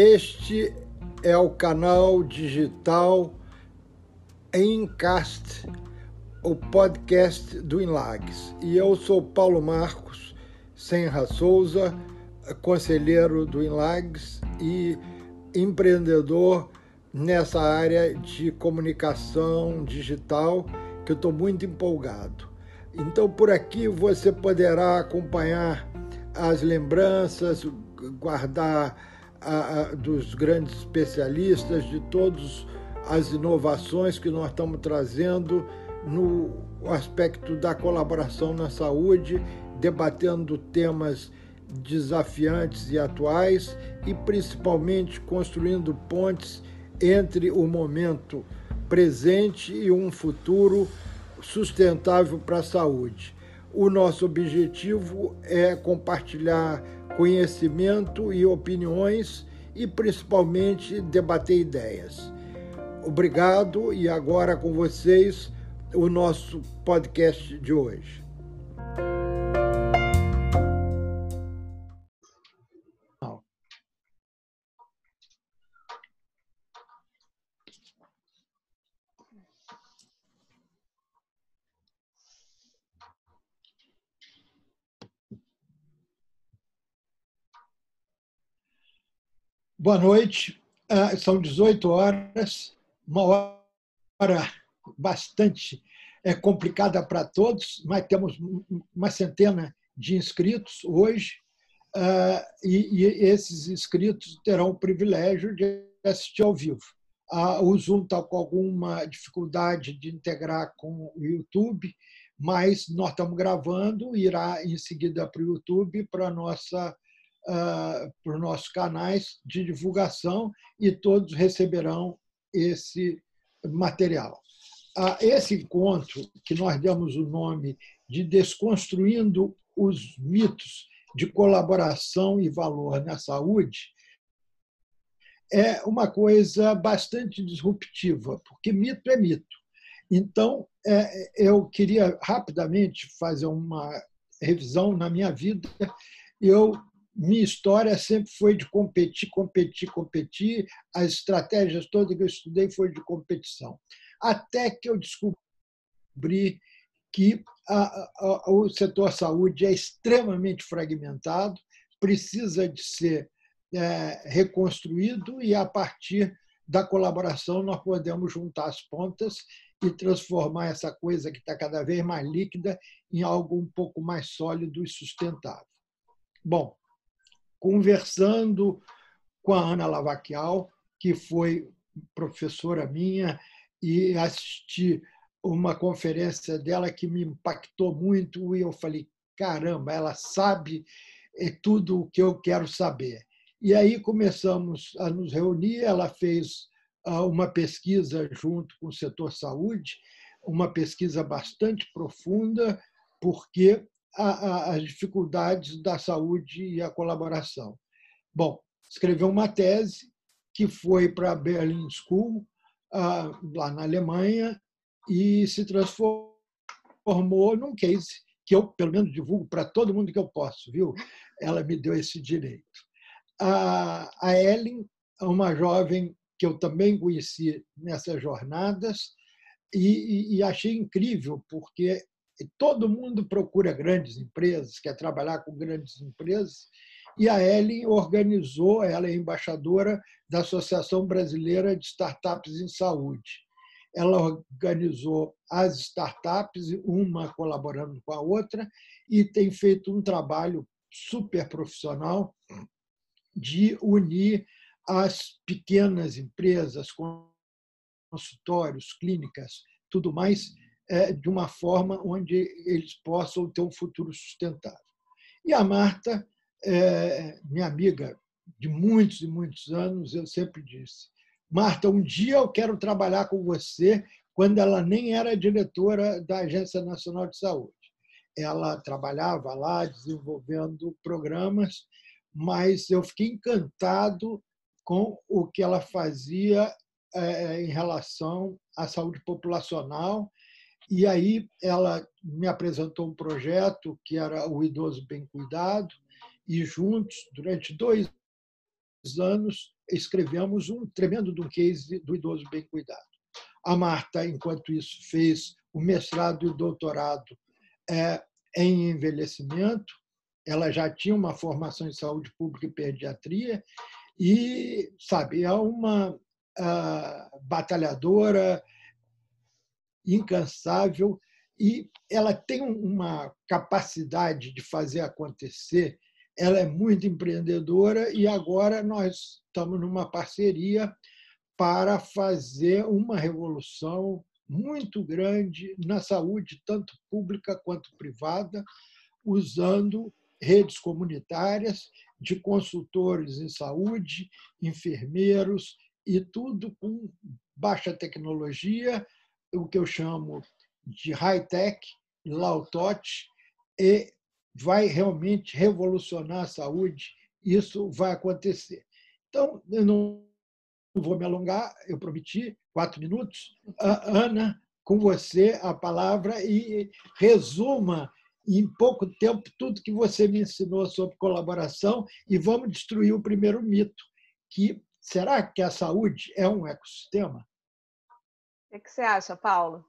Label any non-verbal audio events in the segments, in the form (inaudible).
Este é o canal digital Encast, o podcast do Inlags. E eu sou Paulo Marcos Senra Souza, conselheiro do Inlags e empreendedor nessa área de comunicação digital, que eu estou muito empolgado. Então, por aqui você poderá acompanhar as lembranças, guardar a, dos grandes especialistas, de todas as inovações que nós estamos trazendo no aspecto da colaboração na saúde, debatendo temas desafiantes e atuais e principalmente construindo pontes entre o momento presente e um futuro sustentável para a saúde. O nosso objetivo é compartilhar conhecimento e opiniões e principalmente debater ideias. Obrigado e agora com vocês o nosso podcast de hoje. Boa noite. Ah, são 18 horas, uma hora bastante é, complicada para todos, mas temos uma centena de inscritos hoje ah, e esses inscritos terão o privilégio de assistir ao vivo. Ah, o Zoom está com alguma dificuldade de integrar com o YouTube, mas nós estamos gravando, irá em seguida para o YouTube para a nossa uh, para os nossos canais de divulgação e todos receberão esse material. Uh, esse encontro, que nós damos o nome de Desconstruindo os Mitos de Colaboração e Valor na Saúde, é uma coisa bastante disruptiva, porque mito é mito. Então, é, eu queria rapidamente fazer uma revisão na minha vida. Eu minha história sempre foi de competir, competir, competir. As estratégias todas que eu estudei foram de competição. Até que eu descobri que a, a, o setor saúde é extremamente fragmentado, precisa de ser é, reconstruído e, a partir da colaboração, nós podemos juntar as pontas e transformar essa coisa que está cada vez mais líquida em algo um pouco mais sólido e sustentável. Bom, conversando com a Ana Lavaquial, que foi professora minha, e assisti uma conferência dela que me impactou muito e eu falei, caramba, ela sabe é tudo o que eu quero saber. E aí começamos a nos reunir, ela fez ah, uma pesquisa junto com o setor saúde, uma pesquisa bastante profunda, porque as dificuldades da saúde e a colaboração. Bom, escreveu uma tese que foi para a Berlin School, lá na Alemanha, e se transformou num case que eu, pelo menos, divulgo para todo mundo que eu posso, viu? Ela me deu esse direito. A Ellen é uma jovem que eu também conheci nessas jornadas e, achei incrível, porque todo mundo procura grandes empresas, quer trabalhar com grandes empresas, e a Ellen organizou, ela é embaixadora da Associação Brasileira de Startups em Saúde. Ela organizou as startups, uma colaborando com a outra, e tem feito um trabalho super profissional de unir as pequenas empresas, consultórios, clínicas, tudo mais, de uma forma onde eles possam ter um futuro sustentável. E a Marta, é, minha amiga de muitos e muitos anos, eu sempre disse: Marta, um dia eu quero trabalhar com você, quando ela nem era diretora da Agência Nacional de Saúde. Ela trabalhava lá desenvolvendo programas, mas eu fiquei encantado com o que ela fazia é, em relação à saúde populacional e aí ela me apresentou um projeto que era o Idoso Bem Cuidado, e juntos, durante dois anos, escrevemos um tremendo um case do idoso bem cuidado. A Marta, enquanto isso, fez o mestrado e o doutorado é, em envelhecimento. Ela já tinha uma formação em saúde pública e pediatria e, sabe, é uma uh, batalhadora incansável e ela tem uma capacidade de fazer acontecer. Ela é muito empreendedora e agora nós estamos numa parceria para fazer uma revolução muito grande na saúde, tanto pública quanto privada, usando redes comunitárias de consultores em saúde, enfermeiros e tudo com baixa tecnologia, o que eu chamo de high-tech, low-touch, e vai realmente revolucionar a saúde. Isso vai acontecer. Então, eu não vou me alongar, eu prometi quatro minutos. Ana, com você a palavra e resuma em pouco tempo tudo que você me ensinou sobre colaboração e vamos destruir o primeiro mito, que será que a saúde é um ecossistema? O que você acha, Paulo?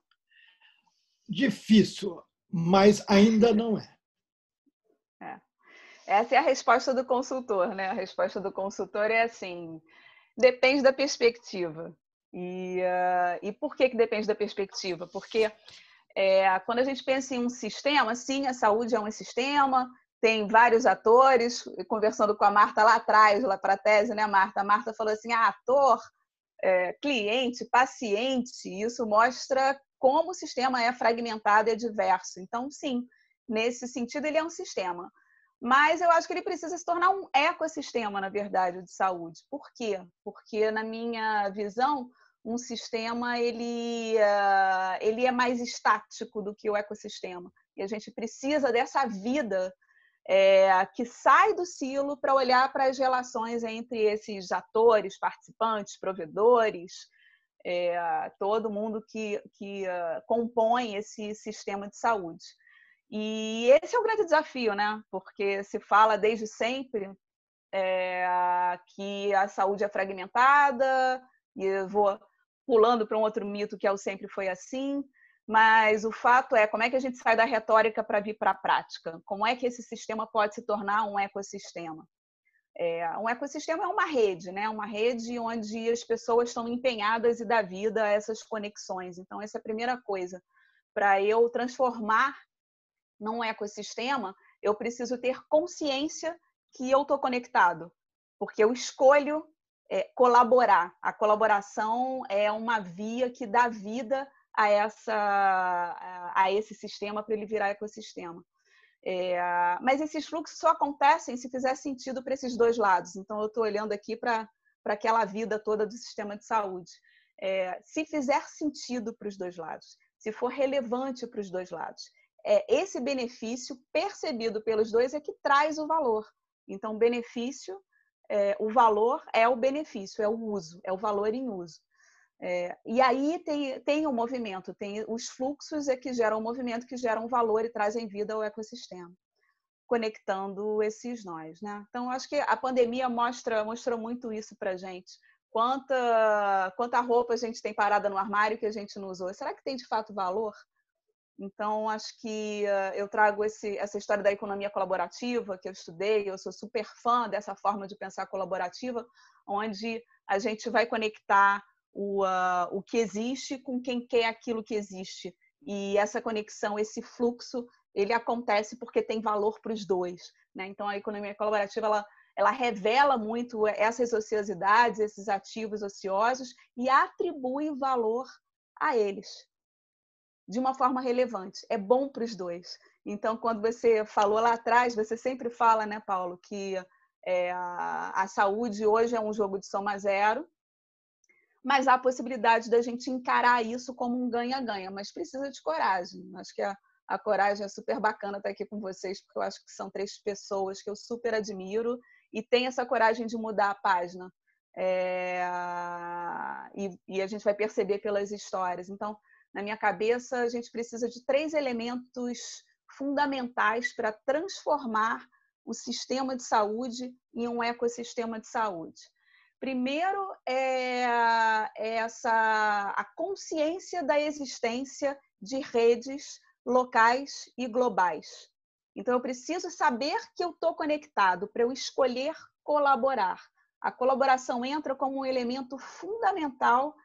Difícil, mas ainda não é. é. Essa é a resposta do consultor, né? A resposta do consultor é assim: depende da perspectiva. E, uh, e por que, que depende da perspectiva? Porque é, quando a gente pensa em um sistema, sim, a saúde é um sistema, tem vários atores. Conversando com a Marta lá atrás, lá para a tese, né, Marta? A Marta falou assim: ah, ator, é, cliente, paciente, isso mostra como o sistema é fragmentado e é diverso. Então, sim, nesse sentido, ele é um sistema. Mas eu acho que ele precisa se tornar um ecossistema, na verdade, de saúde. Por quê? Porque, na minha visão, um sistema ele, uh, ele é mais estático do que o ecossistema. E a gente precisa dessa vida é, que sai do silo para olhar para as relações entre esses atores, participantes, provedores, é, todo mundo que, que uh, compõe esse sistema de saúde. E esse é o grande desafio, né? Porque se fala desde sempre é, que a saúde é fragmentada, e eu vou pulando para um outro mito que é o sempre foi assim, mas o fato é como é que a gente sai da retórica para vir para a prática? Como é que esse sistema pode se tornar um ecossistema? É, um ecossistema é uma rede, né? Uma rede onde as pessoas estão empenhadas e dá vida a essas conexões. Então, essa é a primeira coisa. Para eu transformar num ecossistema, eu preciso ter consciência que eu estou conectado, porque eu escolho é, colaborar. A colaboração é uma via que dá vida a, essa, a esse sistema para ele virar ecossistema. É, mas esses fluxos só acontecem se fizer sentido para esses dois lados. Então, eu estou olhando aqui para aquela vida toda do sistema de saúde. É, se fizer sentido para os dois lados, se for relevante para os dois lados, é, esse benefício percebido pelos dois é que traz o valor. Então, benefício é, o valor é o benefício, é o uso, é o valor em uso. É, e aí tem, tem o movimento, tem os fluxos é que geram o movimento, que geram valor e trazem vida ao ecossistema, conectando esses nós. Né? Então, acho que a pandemia mostra, mostrou muito isso para gente. Quanta, quanta roupa a gente tem parada no armário que a gente não usou. Será que tem de fato valor? Então, acho que uh, eu trago esse, essa história da economia colaborativa que eu estudei, eu sou super fã dessa forma de pensar colaborativa, onde a gente vai conectar o, uh, o que existe com quem quer aquilo que existe. E essa conexão, esse fluxo, ele acontece porque tem valor para os dois. Né? Então, a economia colaborativa, ela, ela revela muito essas ociosidades, esses ativos ociosos e atribui valor a eles de uma forma relevante. É bom para os dois. Então, quando você falou lá atrás, você sempre fala, né, Paulo, que é, a, a saúde hoje é um jogo de soma zero, mas há a possibilidade da gente encarar isso como um ganha-ganha, mas precisa de coragem. Acho que a, a coragem é super bacana estar aqui com vocês, porque eu acho que são três pessoas que eu super admiro e tem essa coragem de mudar a página. É, e, e, a gente vai perceber pelas histórias. Então, na minha cabeça, a gente precisa de três elementos fundamentais para transformar o sistema de saúde em um ecossistema de saúde. Primeiro é, é essa a consciência da existência de redes locais e globais. Então, eu preciso saber que eu estou conectado para eu escolher colaborar. A colaboração entra como um elemento fundamental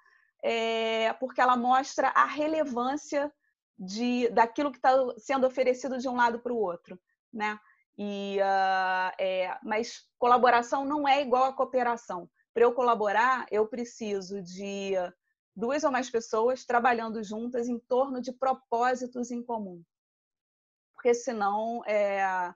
é, porque ela mostra a relevância de, daquilo que está sendo oferecido de um lado para o outro, né? E, uh, é, mas colaboração não é igual a cooperação. Para eu colaborar, eu preciso de duas ou mais pessoas trabalhando juntas em torno de propósitos em comum. Porque senão é,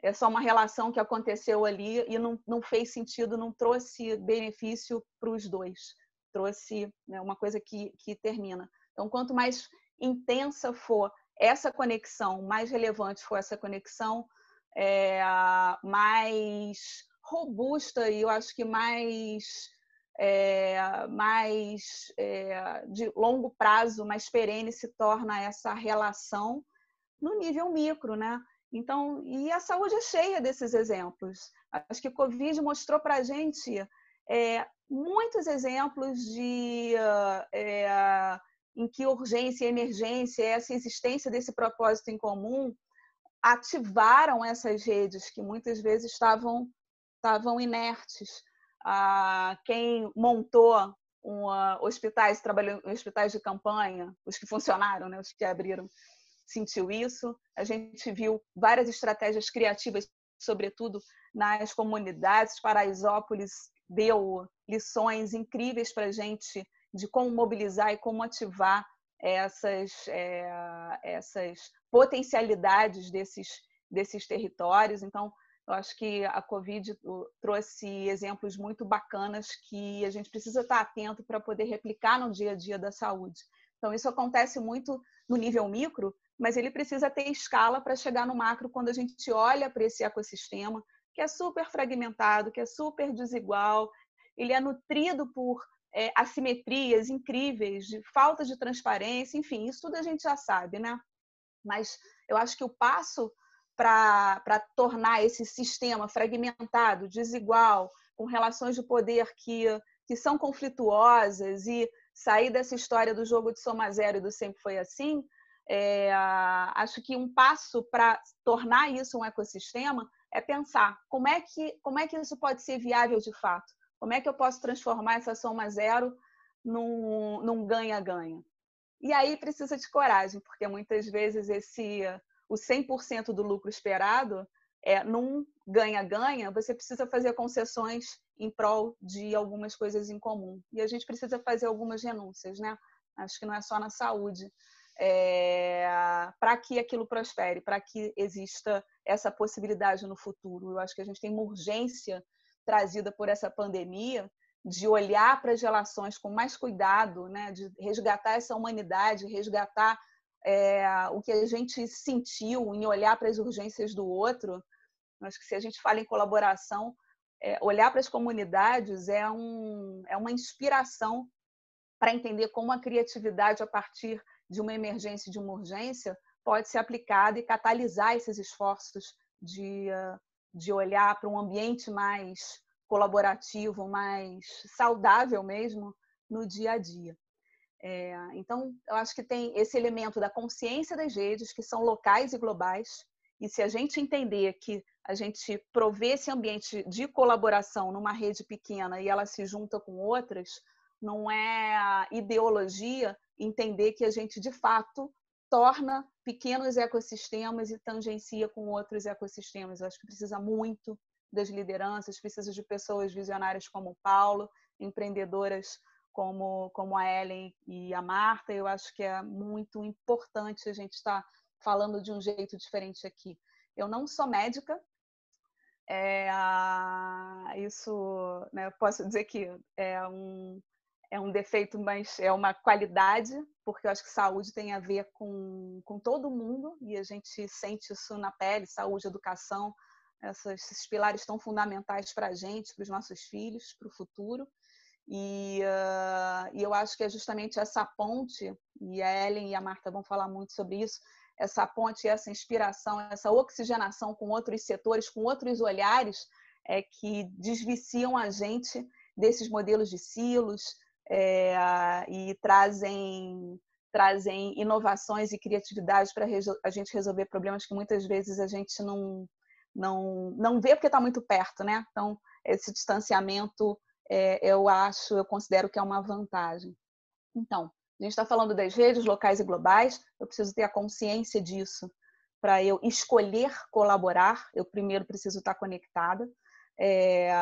é só uma relação que aconteceu ali e não, não fez sentido, não trouxe benefício para os dois. Trouxe né, uma coisa que, que termina. Então, quanto mais intensa for essa conexão, mais relevante for essa conexão, é, mais robusta e eu acho que mais é, mais é, de longo prazo, mais perene se torna essa relação no nível micro, né? Então, e a saúde é cheia desses exemplos. Acho que o Covid mostrou para a gente é, muitos exemplos de é, em que urgência e emergência, essa existência desse propósito em comum, ativaram essas redes que muitas vezes estavam estavam inertes. Ah, quem montou uma, hospitais, trabalhou hospitais de campanha, os que funcionaram, né, os que abriram, sentiu isso. A gente viu várias estratégias criativas, sobretudo nas comunidades. Paraisópolis deu lições incríveis para a gente de como mobilizar e como ativar essas, é, essas potencialidades desses, desses territórios. Então, eu acho que a Covid trouxe exemplos muito bacanas que a gente precisa estar atento para poder replicar no dia a dia da saúde. Então, isso acontece muito no nível micro, mas ele precisa ter escala para chegar no macro quando a gente olha para esse ecossistema, que é super fragmentado, que é super desigual, ele é nutrido por é, assimetrias incríveis, de falta de transparência, enfim, isso tudo a gente já sabe, né? Mas eu acho que o passo para tornar esse sistema fragmentado, desigual, com relações de poder que, que são conflituosas e sair dessa história do jogo de soma zero e do sempre foi assim, é, acho que um passo para tornar isso um ecossistema é pensar como é, que, como é que isso pode ser viável de fato. Como é que eu posso transformar essa soma zero num ganha-ganha? E aí precisa de coragem, porque muitas vezes esse o 100% do lucro esperado é num ganha-ganha, você precisa fazer concessões em prol de algumas coisas em comum. E a gente precisa fazer algumas renúncias, né? Acho que não é só na saúde. É, para que aquilo prospere, para que exista essa possibilidade no futuro. Eu acho que a gente tem uma urgência trazida por essa pandemia, de olhar para as relações com mais cuidado, né? de resgatar essa humanidade, resgatar é, o que a gente sentiu em olhar para as urgências do outro. Acho que se a gente fala em colaboração, é, olhar para as comunidades é, um, é uma inspiração para entender como a criatividade, a partir de uma emergência e de uma urgência, pode ser aplicada e catalisar esses esforços de, uh, de olhar para um ambiente mais colaborativo, mais saudável mesmo no dia a dia. É, então, eu acho que tem esse elemento da consciência das redes, que são locais e globais, e se a gente entender que a gente provê esse ambiente de colaboração numa rede pequena e ela se junta com outras, não é ideologia entender que a gente, de fato, torna pequenos ecossistemas e tangencia com outros ecossistemas. Eu acho que precisa muito das lideranças, precisa de pessoas visionárias como o Paulo, empreendedoras como, como a Ellen e a Marta. Eu acho que é muito importante a gente estar falando de um jeito diferente aqui. Eu não sou médica, é, isso né, posso dizer que é um, é um defeito, mas é uma qualidade, porque eu acho que saúde tem a ver com, com todo mundo e a gente sente isso na pele saúde, educação, essas, esses pilares tão fundamentais para a gente, para os nossos filhos, para o futuro. E, uh, e eu acho que é justamente essa ponte, e a Ellen e a Marta vão falar muito sobre isso, essa ponte, essa inspiração, essa oxigenação com outros setores, com outros olhares, é que desviciam a gente desses modelos de silos é, e trazem trazem inovações e criatividade para a gente resolver problemas que muitas vezes a gente não não não vê porque está muito perto, né? Então esse distanciamento é, eu acho, eu considero que é uma vantagem. Então, a gente está falando das redes locais e globais, eu preciso ter a consciência disso para eu escolher colaborar, eu primeiro preciso estar conectada, é,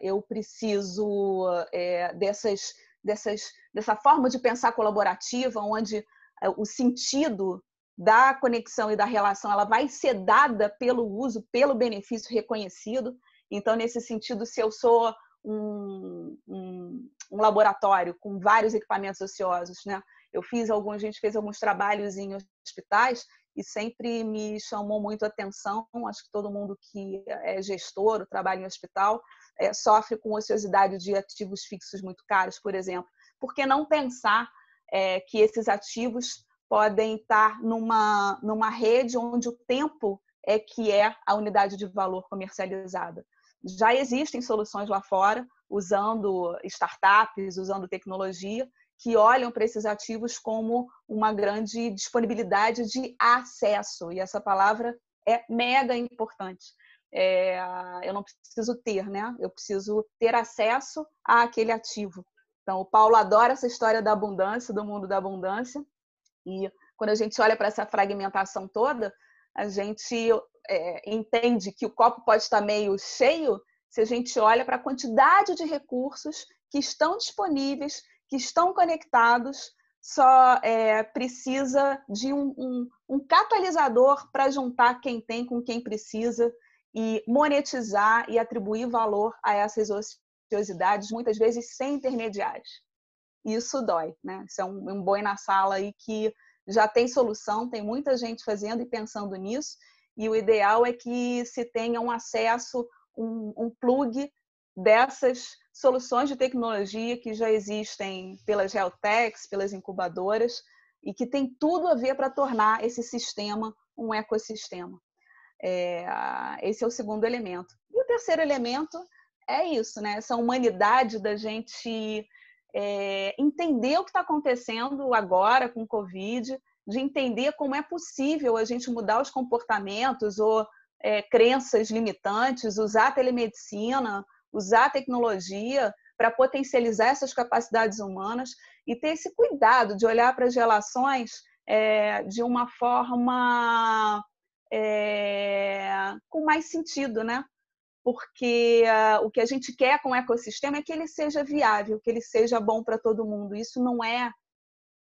eu preciso é, dessas, dessas, dessa forma de pensar colaborativa, onde é, o sentido da conexão e da relação ela vai ser dada pelo uso, pelo benefício reconhecido. Então, nesse sentido, se eu sou um, um, um laboratório com vários equipamentos ociosos, né? Eu fiz alguns, a gente fez alguns trabalhos em hospitais e sempre me chamou muito a atenção. Acho que todo mundo que é gestor, trabalha em hospital, é, sofre com ociosidade de ativos fixos muito caros, por exemplo. Por que não pensar é, que esses ativos podem estar numa, numa rede onde o tempo é que é a unidade de valor comercializada? Já existem soluções lá fora, usando startups, usando tecnologia, que olham para esses ativos como uma grande disponibilidade de acesso. E essa palavra é mega importante. É, eu não preciso ter, né? Eu preciso ter acesso àquele ativo. Então, o Paulo adora essa história da abundância, do mundo da abundância. E quando a gente olha para essa fragmentação toda, a gente é, entende que o copo pode estar meio cheio se a gente olha para a quantidade de recursos que estão disponíveis que estão conectados, só é, precisa de um, um, um catalisador para juntar quem tem com quem precisa e monetizar e atribuir valor a essas ociosidades, muitas vezes sem intermediários. Isso dói, né? Isso é um, um boi na sala aí que já tem solução, tem muita gente fazendo e pensando nisso, e o ideal é que se tenha um acesso, um, um plug dessas soluções de tecnologia que já existem pelas Realtechs, pelas incubadoras, e que tem tudo a ver para tornar esse sistema um ecossistema. É, esse é o segundo elemento. E o terceiro elemento é isso, né? Essa humanidade da gente é, entender o que está acontecendo agora com o Covid, de entender como é possível a gente mudar os comportamentos ou é, crenças limitantes, usar a telemedicina, usar a tecnologia para potencializar essas capacidades humanas e ter esse cuidado de olhar para as relações é, de uma forma é, com mais sentido, né? Porque uh, o que a gente quer com o ecossistema é que ele seja viável, que ele seja bom para todo mundo. Isso não é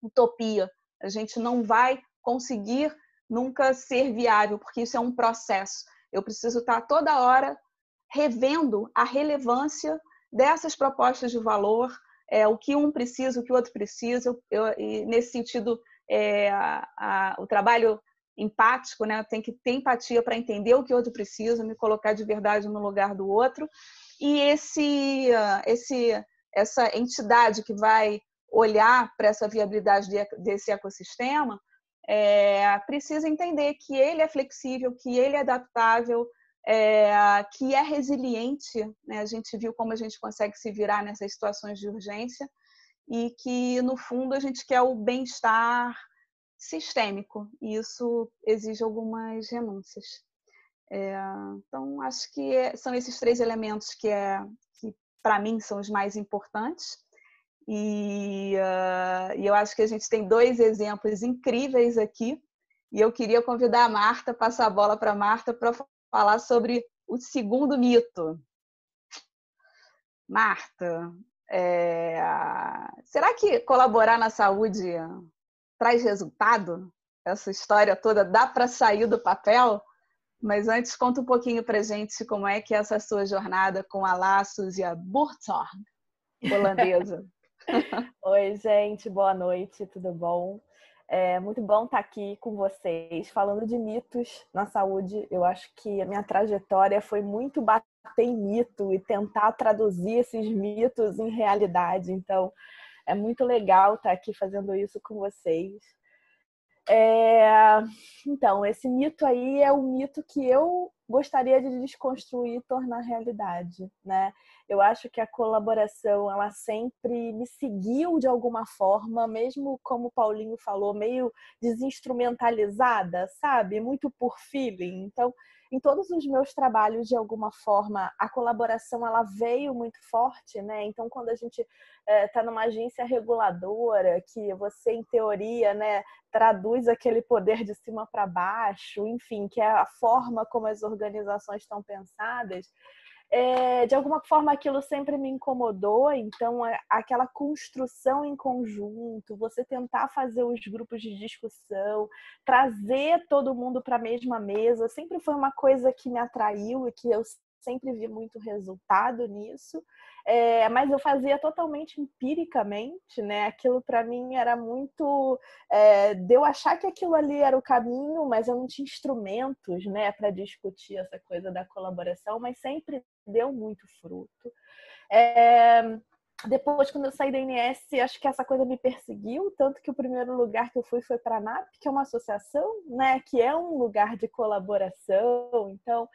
utopia. A gente não vai conseguir nunca ser viável, porque isso é um processo. Eu preciso estar toda hora revendo a relevância dessas propostas de valor, é, o que um precisa, o que o outro precisa. Eu, e nesse sentido, é, a, a, o trabalho empático, né? Tem que ter empatia para entender o que o outro precisa, me colocar de verdade no lugar do outro. E esse, esse, essa entidade que vai olhar para essa viabilidade desse ecossistema é, precisa entender que ele é flexível, que ele é adaptável, é, que é resiliente. Né? A gente viu como a gente consegue se virar nessas situações de urgência e que, no fundo, a gente quer o bem-estar sistêmico. E isso exige algumas renúncias. É, então, acho que é, são esses três elementos que, é, que para mim, são os mais importantes. E, uh, e eu acho que a gente tem dois exemplos incríveis aqui. E eu queria convidar a Marta, passar a bola para a Marta para falar sobre o segundo mito. Marta, é... será que colaborar na saúde traz resultado? Essa história toda dá para sair do papel? Mas antes, conta um pouquinho para gente como é que é essa sua jornada com a Laços e a Burtorg, holandesa. (laughs) (laughs) Oi, gente, boa noite, tudo bom? É muito bom estar aqui com vocês, falando de mitos na saúde. Eu acho que a minha trajetória foi muito bater em mito e tentar traduzir esses mitos em realidade. Então, é muito legal estar aqui fazendo isso com vocês. É... Então, esse mito aí é o mito que eu gostaria de desconstruir e tornar realidade, né? Eu acho que a colaboração, ela sempre me seguiu de alguma forma, mesmo como o Paulinho falou, meio desinstrumentalizada, sabe? Muito por feeling. Então, em todos os meus trabalhos, de alguma forma, a colaboração ela veio muito forte, né? Então, quando a gente está é, numa agência reguladora, que você, em teoria, né, traduz aquele poder de cima para baixo, enfim, que é a forma como as organizações estão pensadas, é, de alguma forma aquilo sempre me incomodou, então é, aquela construção em conjunto, você tentar fazer os grupos de discussão, trazer todo mundo para a mesma mesa, sempre foi uma coisa que me atraiu e que eu sempre vi muito resultado nisso. É, mas eu fazia totalmente empiricamente, né? Aquilo para mim era muito é, de achar que aquilo ali era o caminho, mas eu não tinha instrumentos, né, para discutir essa coisa da colaboração, mas sempre deu muito fruto. É, depois, quando eu saí da INS, acho que essa coisa me perseguiu, tanto que o primeiro lugar que eu fui foi para a NAP, que é uma associação, né, que é um lugar de colaboração. Então,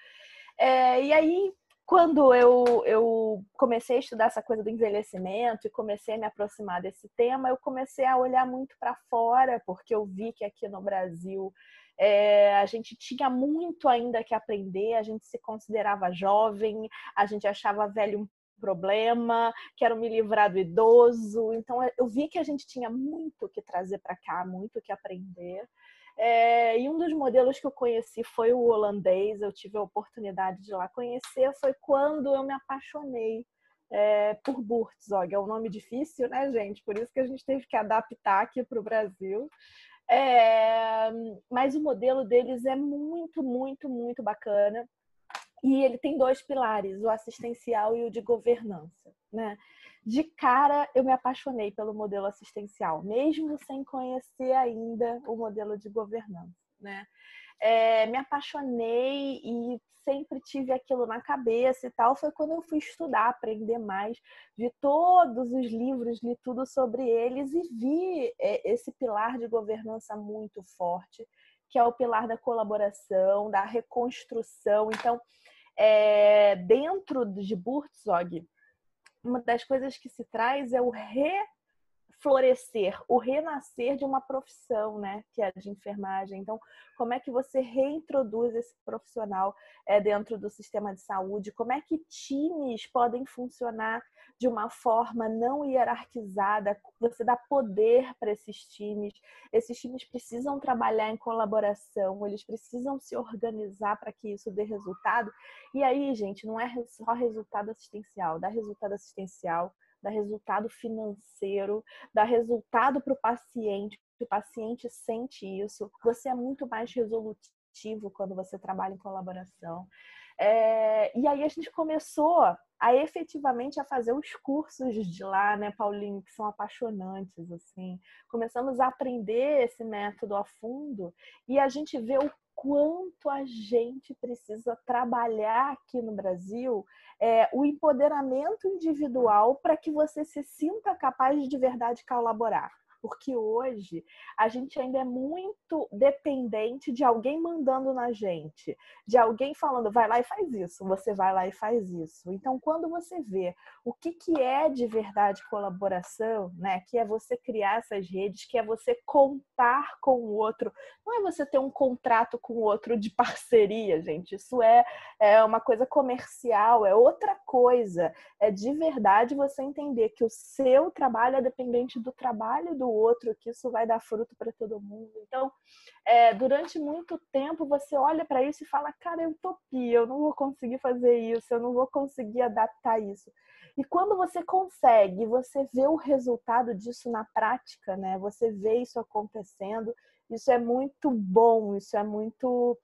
é, e aí quando eu, eu comecei a estudar essa coisa do envelhecimento e comecei a me aproximar desse tema, eu comecei a olhar muito para fora, porque eu vi que aqui no Brasil é, a gente tinha muito ainda que aprender, a gente se considerava jovem, a gente achava velho um problema, quero me livrar do idoso. Então eu vi que a gente tinha muito que trazer para cá, muito que aprender. É, e um dos modelos que eu conheci foi o holandês, eu tive a oportunidade de lá conhecer, foi quando eu me apaixonei é, por Burzog. É um nome difícil, né, gente? Por isso que a gente teve que adaptar aqui para o Brasil. É, mas o modelo deles é muito, muito, muito bacana. E ele tem dois pilares, o assistencial e o de governança, né? De cara eu me apaixonei pelo modelo assistencial, mesmo sem conhecer ainda o modelo de governança, né? É, me apaixonei e sempre tive aquilo na cabeça e tal. Foi quando eu fui estudar, aprender mais, vi todos os livros, li tudo sobre eles e vi é, esse pilar de governança muito forte, que é o pilar da colaboração, da reconstrução. Então, é, dentro de Burzog, uma das coisas que se traz é o reflorescer, o renascer de uma profissão, né, que é de enfermagem. Então, como é que você reintroduz esse profissional é, dentro do sistema de saúde? Como é que times podem funcionar de uma forma não hierarquizada? Você dá poder para esses times. Esses times precisam trabalhar em colaboração, eles precisam se organizar para que isso dê resultado. E aí, gente, não é só resultado assistencial, dá resultado assistencial, dá resultado financeiro, dá resultado para o paciente, o paciente sente isso. Você é muito mais resolutivo quando você trabalha em colaboração. É, e aí a gente começou a efetivamente a fazer os cursos de lá, né, Paulinho, que são apaixonantes, assim. Começamos a aprender esse método a fundo e a gente vê o quanto a gente precisa trabalhar aqui no Brasil é, o empoderamento individual para que você se sinta capaz de, de verdade colaborar porque hoje a gente ainda é muito dependente de alguém mandando na gente, de alguém falando, vai lá e faz isso, você vai lá e faz isso. Então, quando você vê o que, que é de verdade colaboração, né, que é você criar essas redes, que é você contar com o outro, não é você ter um contrato com o outro de parceria, gente, isso é, é uma coisa comercial, é outra coisa, é de verdade você entender que o seu trabalho é dependente do trabalho do outro, que isso vai dar fruto para todo mundo. Então, é, durante muito tempo você olha para isso e fala, cara, é utopia, eu não vou conseguir fazer isso, eu não vou conseguir adaptar isso. E quando você consegue, você vê o resultado disso na prática, né? Você vê isso acontecendo, isso é muito bom, isso é muito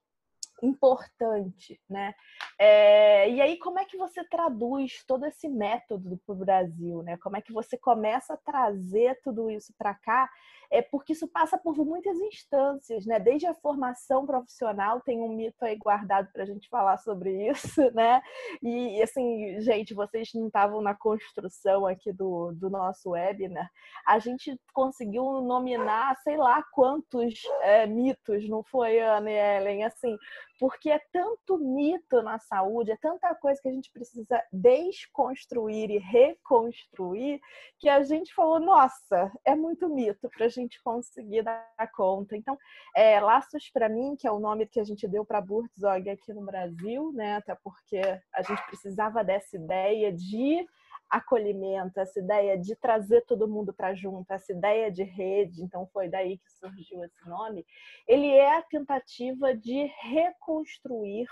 importante, né? É, e aí, como é que você traduz todo esse método para o Brasil, né? Como é que você começa a trazer tudo isso para cá? É porque isso passa por muitas instâncias, né? Desde a formação profissional, tem um mito aí guardado para a gente falar sobre isso, (laughs) né? E assim, gente, vocês não estavam na construção aqui do, do nosso webinar. A gente conseguiu nominar, sei lá quantos é, mitos, não foi, Ana e Ellen? Assim, porque é tanto mito na saúde, é tanta coisa que a gente precisa desconstruir e reconstruir, que a gente falou, nossa, é muito mito para a gente conseguir dar conta. Então, é, Laços para mim, que é o nome que a gente deu para Burzog aqui no Brasil, né? Até porque a gente precisava dessa ideia de acolhimento, essa ideia de trazer todo mundo para junto, essa ideia de rede, então foi daí que surgiu esse nome, ele é a tentativa de reconstruir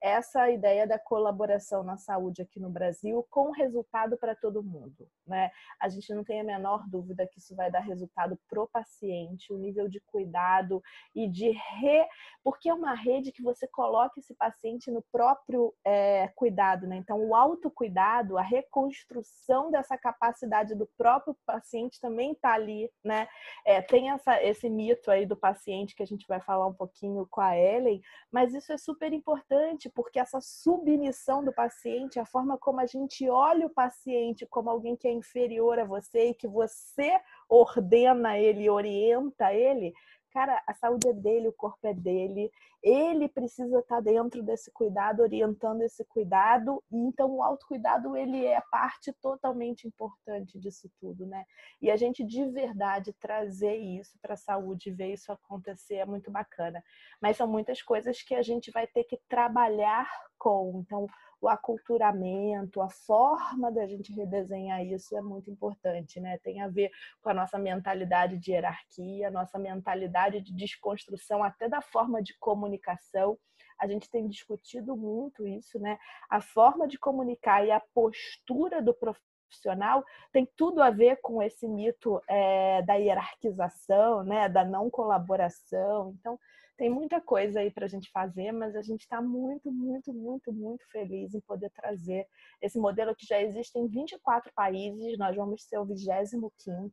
essa ideia da colaboração na saúde aqui no Brasil com resultado para todo mundo. Né? A gente não tem a menor dúvida que isso vai dar resultado pro paciente, o nível de cuidado e de re... porque é uma rede que você coloca esse paciente no próprio é, cuidado, né? Então, o autocuidado, a reconstrução dessa capacidade do próprio paciente também está ali, né? É, tem essa, esse mito aí do paciente que a gente vai falar um pouquinho com a Ellen, mas isso é super importante porque essa submissão do paciente, a forma como a gente olha o paciente como alguém que é inferior a você e que você ordena ele, orienta ele, cara, a saúde é dele, o corpo é dele, ele precisa estar dentro desse cuidado, orientando esse cuidado, então o autocuidado ele é parte totalmente importante disso tudo, né? E a gente de verdade trazer isso para a saúde, ver isso acontecer é muito bacana. Mas são muitas coisas que a gente vai ter que trabalhar com. Então, o aculturamento, a forma da gente redesenhar isso é muito importante, né? Tem a ver com a nossa mentalidade de hierarquia, nossa mentalidade de desconstrução até da forma de comunicação. A gente tem discutido muito isso, né? A forma de comunicar e a postura do profissional tem tudo a ver com esse mito é, da hierarquização, né? Da não colaboração. Então, tem muita coisa aí para a gente fazer, mas a gente está muito, muito, muito, muito feliz em poder trazer esse modelo que já existe em 24 países. Nós vamos ser o 25,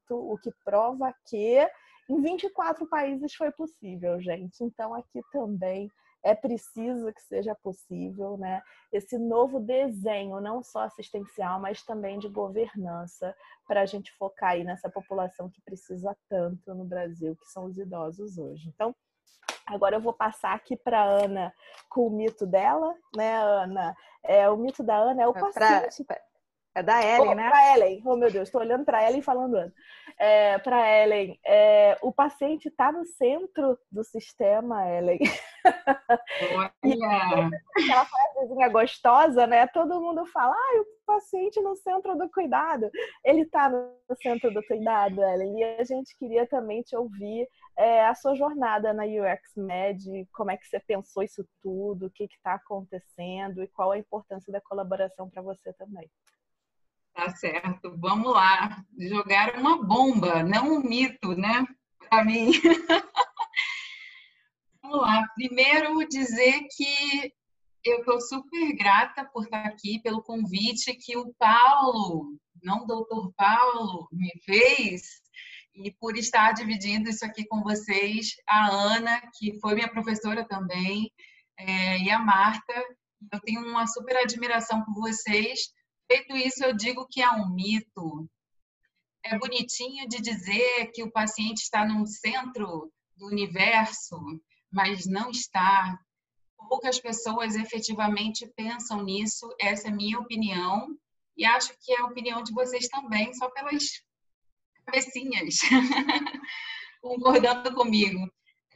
o que prova que em 24 países foi possível, gente. Então, aqui também é preciso que seja possível, né? Esse novo desenho, não só assistencial, mas também de governança, para a gente focar aí nessa população que precisa tanto no Brasil, que são os idosos hoje. Então, Agora eu vou passar aqui para Ana com o mito dela, né, Ana? É, o mito da Ana é o é paciente. Pra... É da Ellen, oh, né? Para Ellen. Oh, meu Deus, estou olhando para Ellen e falando Ana. É, para Ellen, é, o paciente está no centro do sistema, Ellen. Olha! (laughs) aquela frasezinha gostosa, né? Todo mundo fala, ah, o paciente no centro do cuidado. Ele está no centro do cuidado, Ellen. E a gente queria também te ouvir é, a sua jornada na UX Med, como é que você pensou isso tudo, o que está acontecendo e qual a importância da colaboração para você também. Tá certo. Vamos lá. Jogar uma bomba, não um mito, né? Para mim. (laughs) Vamos lá. Primeiro, dizer que eu estou super grata por estar aqui, pelo convite que o Paulo, não o doutor Paulo, me fez e por estar dividindo isso aqui com vocês. A Ana, que foi minha professora também, é, e a Marta. Eu tenho uma super admiração por vocês Feito isso, eu digo que é um mito. É bonitinho de dizer que o paciente está no centro do universo, mas não está. Poucas pessoas efetivamente pensam nisso, essa é a minha opinião, e acho que é a opinião de vocês também, só pelas cabecinhas (laughs) concordando comigo.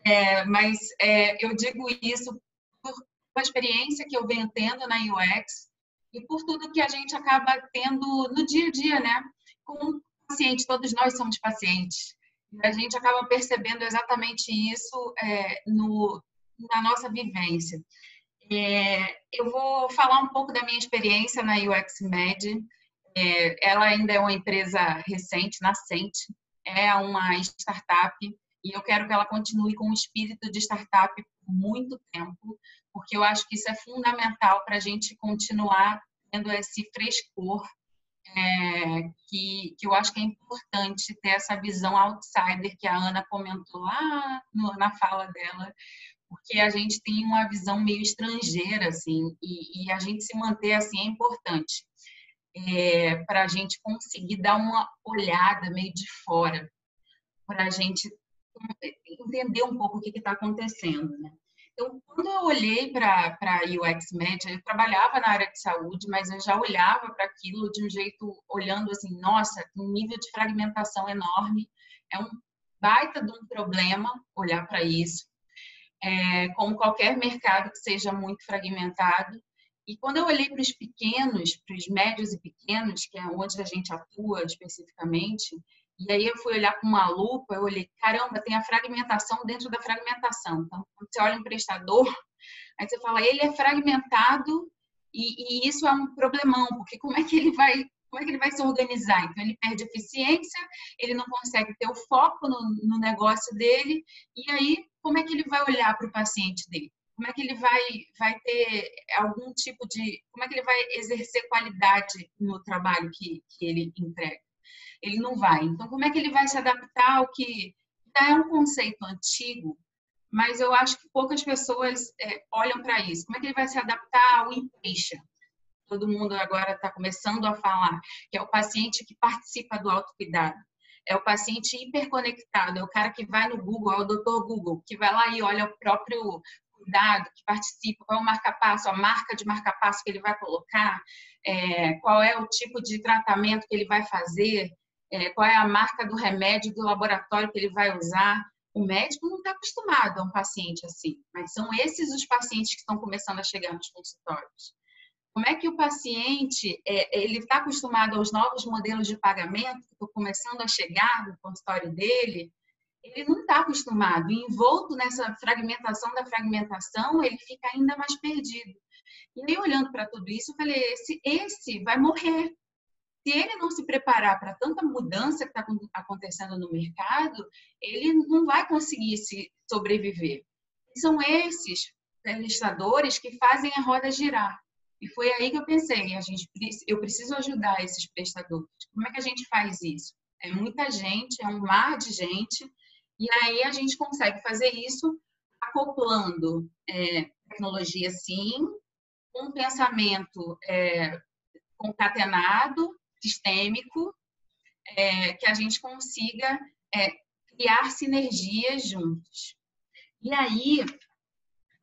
É, mas é, eu digo isso por uma experiência que eu venho tendo na UX, e por tudo que a gente acaba tendo no dia a dia, né? Com paciente, todos nós somos pacientes. A gente acaba percebendo exatamente isso é, no, na nossa vivência. É, eu vou falar um pouco da minha experiência na UX Med. É, ela ainda é uma empresa recente, nascente, é uma startup e eu quero que ela continue com o espírito de startup por muito tempo, porque eu acho que isso é fundamental para a gente continuar tendo esse frescor, é, que, que eu acho que é importante ter essa visão outsider que a Ana comentou lá no, na fala dela, porque a gente tem uma visão meio estrangeira, assim, e, e a gente se manter assim é importante. É, para a gente conseguir dar uma olhada meio de fora, para a gente entender um pouco o que está acontecendo. Né? Então, quando eu olhei para a UX Media, eu trabalhava na área de saúde, mas eu já olhava para aquilo de um jeito, olhando assim, nossa, um nível de fragmentação enorme, é um baita de um problema olhar para isso. É, como qualquer mercado que seja muito fragmentado. E quando eu olhei para os pequenos, para os médios e pequenos, que é onde a gente atua especificamente, e aí eu fui olhar com uma lupa, eu olhei, caramba, tem a fragmentação dentro da fragmentação. Então, quando você olha um prestador, (laughs) aí você fala, ele é fragmentado e, e, isso é um problemão, porque como é que ele vai, como é que ele vai se organizar? Então ele perde eficiência, ele não consegue ter o foco no, no negócio dele, e aí como é que ele vai olhar para o paciente dele? Como é que ele vai, vai ter algum tipo de. Como é que ele vai exercer qualidade no trabalho que, que ele entrega? ele não vai. Então, como é que ele vai se adaptar ao que já é um conceito antigo, mas eu acho que poucas pessoas é, olham para isso. Como é que ele vai se adaptar ao inpatient? Todo mundo agora está começando a falar que é o paciente que participa do autocuidado. É o paciente hiperconectado, é o cara que vai no Google, é o doutor Google, que vai lá e olha o próprio cuidado, que participa, qual é o marca-passo, a marca de marca-passo que ele vai colocar, é, qual é o tipo de tratamento que ele vai fazer, é, qual é a marca do remédio do laboratório que ele vai usar. O médico não está acostumado a um paciente assim, mas são esses os pacientes que estão começando a chegar nos consultórios. Como é que o paciente é, ele está acostumado aos novos modelos de pagamento que estão começando a chegar no consultório dele? Ele não está acostumado. Envolto nessa fragmentação da fragmentação, ele fica ainda mais perdido. E aí, olhando para tudo isso, eu falei: esse, esse vai morrer se ele não se preparar para tanta mudança que está acontecendo no mercado, ele não vai conseguir se sobreviver. são esses prestadores que fazem a roda girar. E foi aí que eu pensei, a gente, eu preciso ajudar esses prestadores. Como é que a gente faz isso? É muita gente, é um mar de gente, e aí a gente consegue fazer isso acoplando é, tecnologia, sim, um pensamento é, concatenado sistêmico, é, que a gente consiga é, criar sinergias juntos. E aí,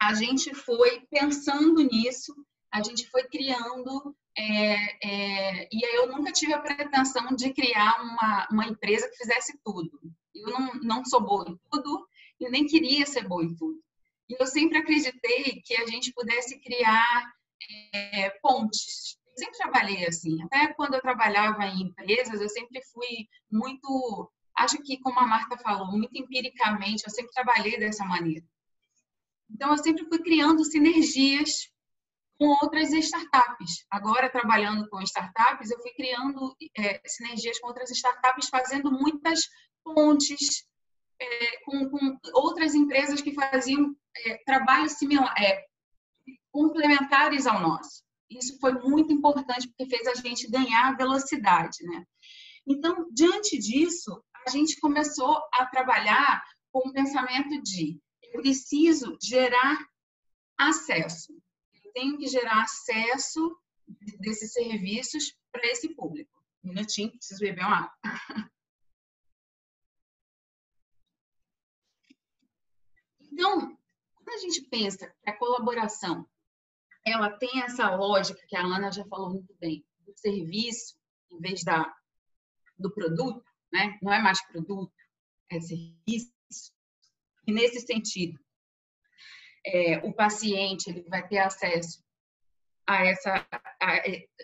a gente foi pensando nisso, a gente foi criando, é, é, e eu nunca tive a pretensão de criar uma, uma empresa que fizesse tudo. Eu não, não sou boa em tudo e nem queria ser boa em tudo. E eu sempre acreditei que a gente pudesse criar é, pontes sempre trabalhei assim. Até quando eu trabalhava em empresas, eu sempre fui muito, acho que como a Marta falou, muito empiricamente, eu sempre trabalhei dessa maneira. Então, eu sempre fui criando sinergias com outras startups. Agora, trabalhando com startups, eu fui criando é, sinergias com outras startups, fazendo muitas pontes é, com, com, outras empresas que faziam é, trabalhos similares, é, complementares ao nosso isso foi muito importante porque fez a gente ganhar velocidade, né? Então, diante disso, a gente começou a trabalhar com o pensamento de eu preciso gerar acesso. Tenho que gerar acesso desses serviços para esse público. Um minutinho, preciso beber uma água. Então, quando a gente pensa que a colaboração ela tem essa lógica que a Ana já falou muito bem, do serviço em vez da, do produto, né? não é mais produto, é serviço. E nesse sentido, é, o paciente ele vai ter acesso a essa a,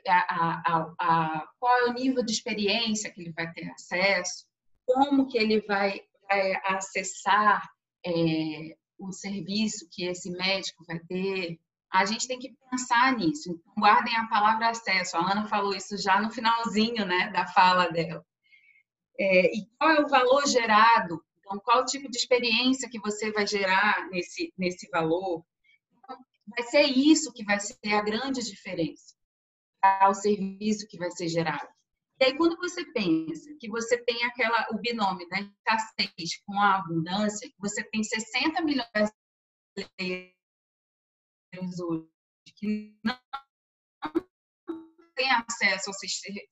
a, a, qual é o nível de experiência que ele vai ter acesso, como que ele vai, vai acessar é, o serviço que esse médico vai ter, a gente tem que pensar nisso. Então, guardem a palavra acesso. A Ana falou isso já no finalzinho né, da fala dela. É, e qual é o valor gerado? Então, qual o tipo de experiência que você vai gerar nesse, nesse valor? Então, vai ser isso que vai ser a grande diferença ao serviço que vai ser gerado. E aí, quando você pensa que você tem aquela, o binômio da escassez com a abundância, você tem 60 milhões de brasileiros hoje que não têm acesso aos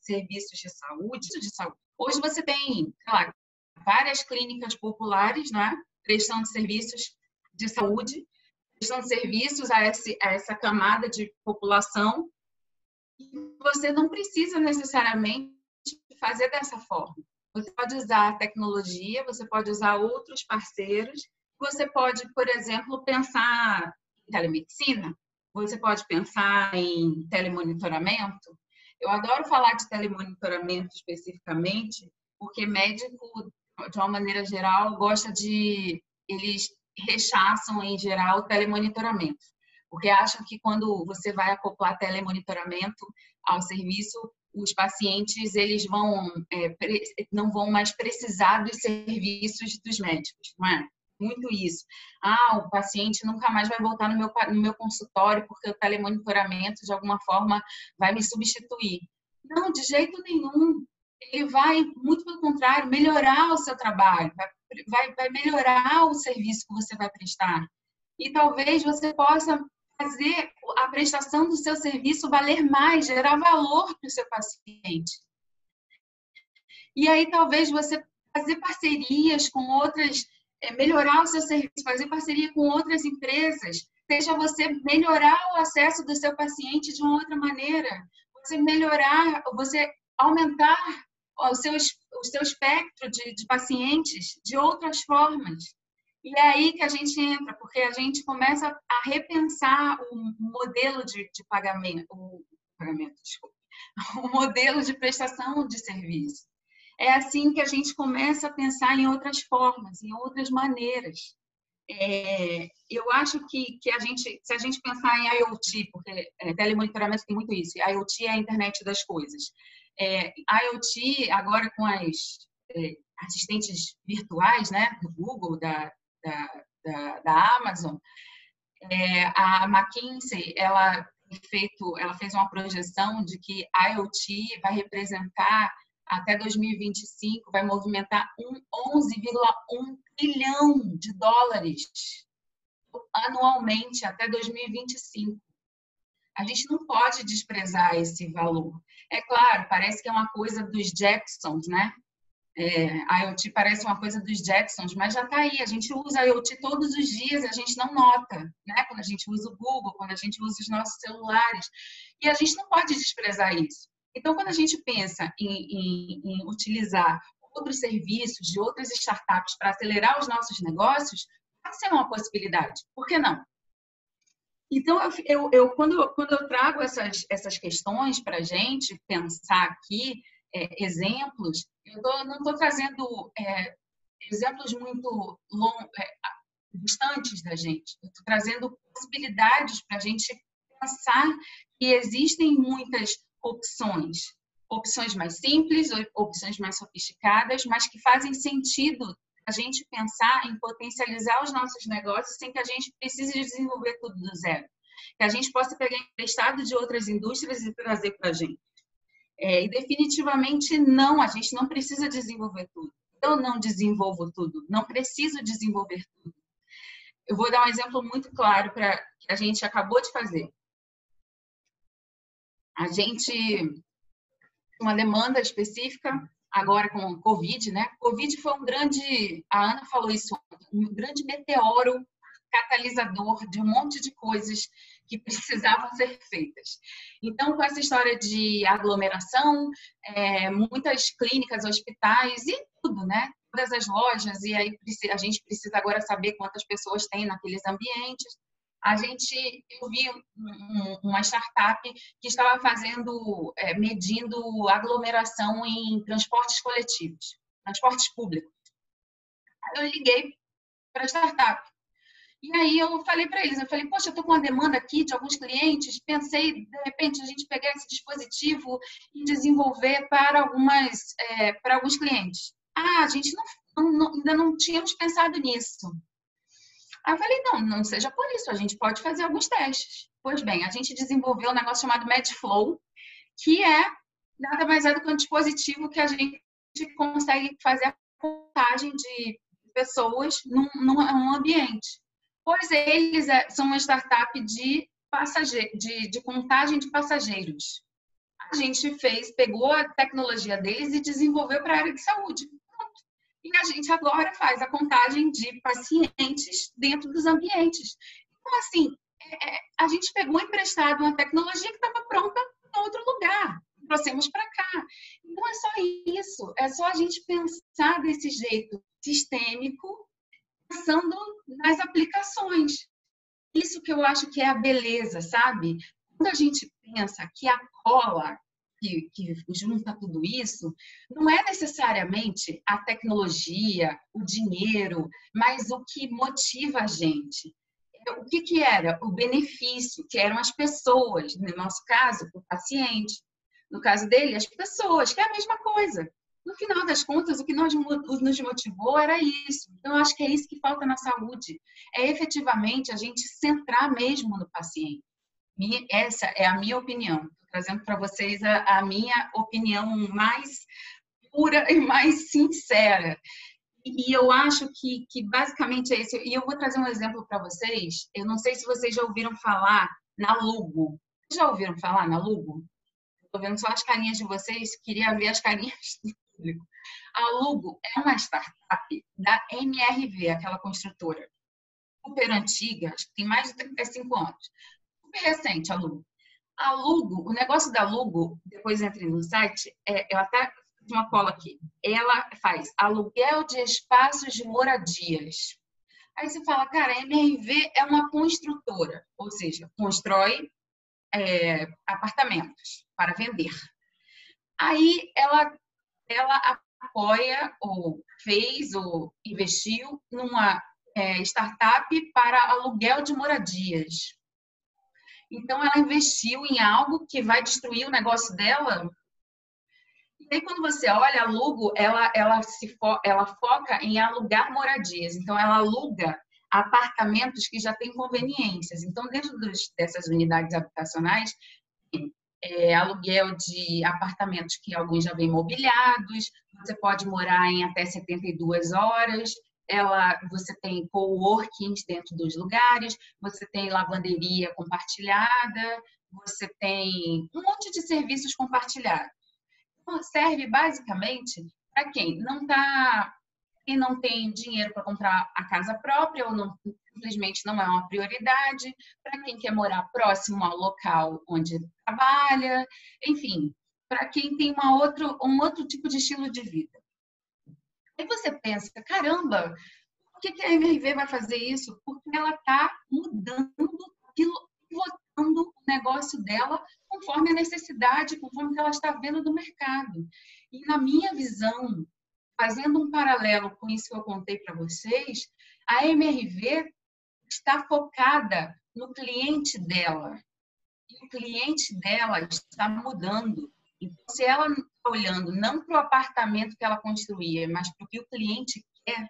serviços de saúde, de saúde. Hoje você tem, claro, várias clínicas populares, né, prestando serviços de saúde, prestando serviços a, esse, a essa camada de população. Você não precisa necessariamente fazer dessa forma. Você pode usar a tecnologia, você pode usar outros parceiros, você pode, por exemplo, pensar em telemedicina, você pode pensar em telemonitoramento. Eu adoro falar de telemonitoramento especificamente, porque médico, de uma maneira geral, gosta de. Eles rechaçam, em geral, o telemonitoramento, porque acham que quando você vai acoplar telemonitoramento ao serviço, os pacientes eles vão é, não vão mais precisar dos serviços dos médicos, não é? Muito isso. Ah, o paciente nunca mais vai voltar no meu, no meu consultório porque o telemonitoramento de alguma forma vai me substituir. Não, de jeito nenhum. Ele vai, muito pelo contrário, melhorar o seu trabalho, vai, vai, vai melhorar o serviço que você vai prestar. E talvez você possa fazer a prestação do seu serviço valer mais, gerar valor para o seu paciente. E aí talvez você fazer parcerias com outras, é, melhorar o seu serviço, fazer parceria com outras empresas, seja você melhorar o acesso do seu paciente de uma outra maneira, você melhorar, você aumentar o seu, o seu espectro de, de pacientes de outras formas. E é aí que a gente entra, porque a gente começa a repensar o modelo de, de pagamento, o pagamento, desculpa, (laughs) o modelo de prestação de serviço. É assim que a gente começa a pensar em outras formas, em outras maneiras. É, eu acho que, que a gente, se a gente pensar em IoT, porque é, telemonitoramento tem muito isso, IoT é a internet das coisas. É, IoT, agora com as é, assistentes virtuais, né, do Google, da, da, da, da Amazon, é, a McKinsey ela feito, ela fez uma projeção de que IoT vai representar até 2025 vai movimentar um 11,1 trilhão de dólares anualmente até 2025. A gente não pode desprezar esse valor. É claro, parece que é uma coisa dos Jetsons, né? É, a IoT parece uma coisa dos Jetsons, mas já está aí. A gente usa a IoT todos os dias, a gente não nota, né? Quando a gente usa o Google, quando a gente usa os nossos celulares. E a gente não pode desprezar isso. Então, quando a gente pensa em, em, em utilizar outros serviços de outras startups para acelerar os nossos negócios, pode ser uma possibilidade. Por que não? Então, eu, eu, quando, quando eu trago essas, essas questões para a gente pensar aqui, é, exemplos, eu tô, não estou trazendo é, exemplos muito long, é, distantes da gente, estou trazendo possibilidades para a gente pensar que existem muitas opções, opções mais simples, opções mais sofisticadas, mas que fazem sentido a gente pensar em potencializar os nossos negócios sem que a gente precise desenvolver tudo do zero. Que a gente possa pegar emprestado de outras indústrias e trazer para a gente. É, e definitivamente não, a gente não precisa desenvolver tudo. Eu não desenvolvo tudo, não preciso desenvolver tudo. Eu vou dar um exemplo muito claro para que a gente acabou de fazer. A gente uma demanda específica agora com o Covid, né? Covid foi um grande, a Ana falou isso, um grande meteoro catalisador de um monte de coisas que (laughs) precisavam ser feitas. Então, com essa história de aglomeração, é, muitas clínicas, hospitais e tudo, né? Todas as lojas, e aí a gente precisa agora saber quantas pessoas tem naqueles ambientes. A gente, eu vi uma startup que estava fazendo, é, medindo aglomeração em transportes coletivos, transportes públicos. Eu liguei para a startup e aí eu falei para eles, eu falei, poxa, eu estou com uma demanda aqui de alguns clientes, pensei, de repente, a gente pegar esse dispositivo e desenvolver para, algumas, é, para alguns clientes. Ah, a gente não, não, ainda não tínhamos pensado nisso. Aí eu falei, não, não seja por isso, a gente pode fazer alguns testes. Pois bem, a gente desenvolveu um negócio chamado MedFlow, que é nada mais é do que um dispositivo que a gente consegue fazer a contagem de pessoas num, num ambiente. Pois eles é, são uma startup de, passageiro, de, de contagem de passageiros. A gente fez, pegou a tecnologia deles e desenvolveu para a área de saúde. E a gente agora faz a contagem de pacientes dentro dos ambientes. Então, assim, é, é, a gente pegou emprestado uma tecnologia que estava pronta em outro lugar, trouxemos para cá. Não é só isso, é só a gente pensar desse jeito sistêmico, pensando nas aplicações. Isso que eu acho que é a beleza, sabe? Quando a gente pensa que a cola que, que junta tudo isso, não é necessariamente a tecnologia, o dinheiro, mas o que motiva a gente. O que, que era? O benefício, que eram as pessoas, no nosso caso, o paciente. No caso dele, as pessoas, que é a mesma coisa. No final das contas, o que nos motivou era isso. Então, acho que é isso que falta na saúde. É efetivamente a gente centrar mesmo no paciente. Essa é a minha opinião. Trazendo para vocês a, a minha opinião mais pura e mais sincera. E eu acho que, que basicamente é isso. E eu vou trazer um exemplo para vocês. Eu não sei se vocês já ouviram falar na Lugo. Já ouviram falar na Lugo? Estou vendo só as carinhas de vocês, queria ver as carinhas do público. A Lugo é uma startup da MRV, aquela construtora. Super antiga, acho que tem mais de 35 anos super recente a Lugo. A Lugo, o negócio da Lugo, depois entrei no site, é, eu até fiz uma cola aqui. Ela faz aluguel de espaços de moradias. Aí você fala, cara, a MRV é uma construtora, ou seja, constrói é, apartamentos para vender. Aí ela, ela apoia, ou fez, ou investiu numa é, startup para aluguel de moradias. Então, ela investiu em algo que vai destruir o negócio dela. E aí, quando você olha, a ela, ela, se fo ela foca em alugar moradias. Então, ela aluga apartamentos que já têm conveniências. Então, dentro dos, dessas unidades habitacionais, é, aluguel de apartamentos que alguns já vêm mobiliados, você pode morar em até 72 horas, ela, você tem coworkings dentro dos lugares, você tem lavanderia compartilhada, você tem um monte de serviços compartilhados. Então, serve basicamente para quem não tá, quem não tem dinheiro para comprar a casa própria ou não, simplesmente não é uma prioridade, para quem quer morar próximo ao local onde trabalha, enfim, para quem tem uma outro, um outro tipo de estilo de vida. Aí você pensa, caramba, por que, que a MRV vai fazer isso? Porque ela está mudando, pivotando o negócio dela conforme a necessidade, conforme que ela está vendo do mercado. E na minha visão, fazendo um paralelo com isso que eu contei para vocês, a MRV está focada no cliente dela. E o cliente dela está mudando. Então, se ela olhando não para o apartamento que ela construía, mas para o que o cliente quer,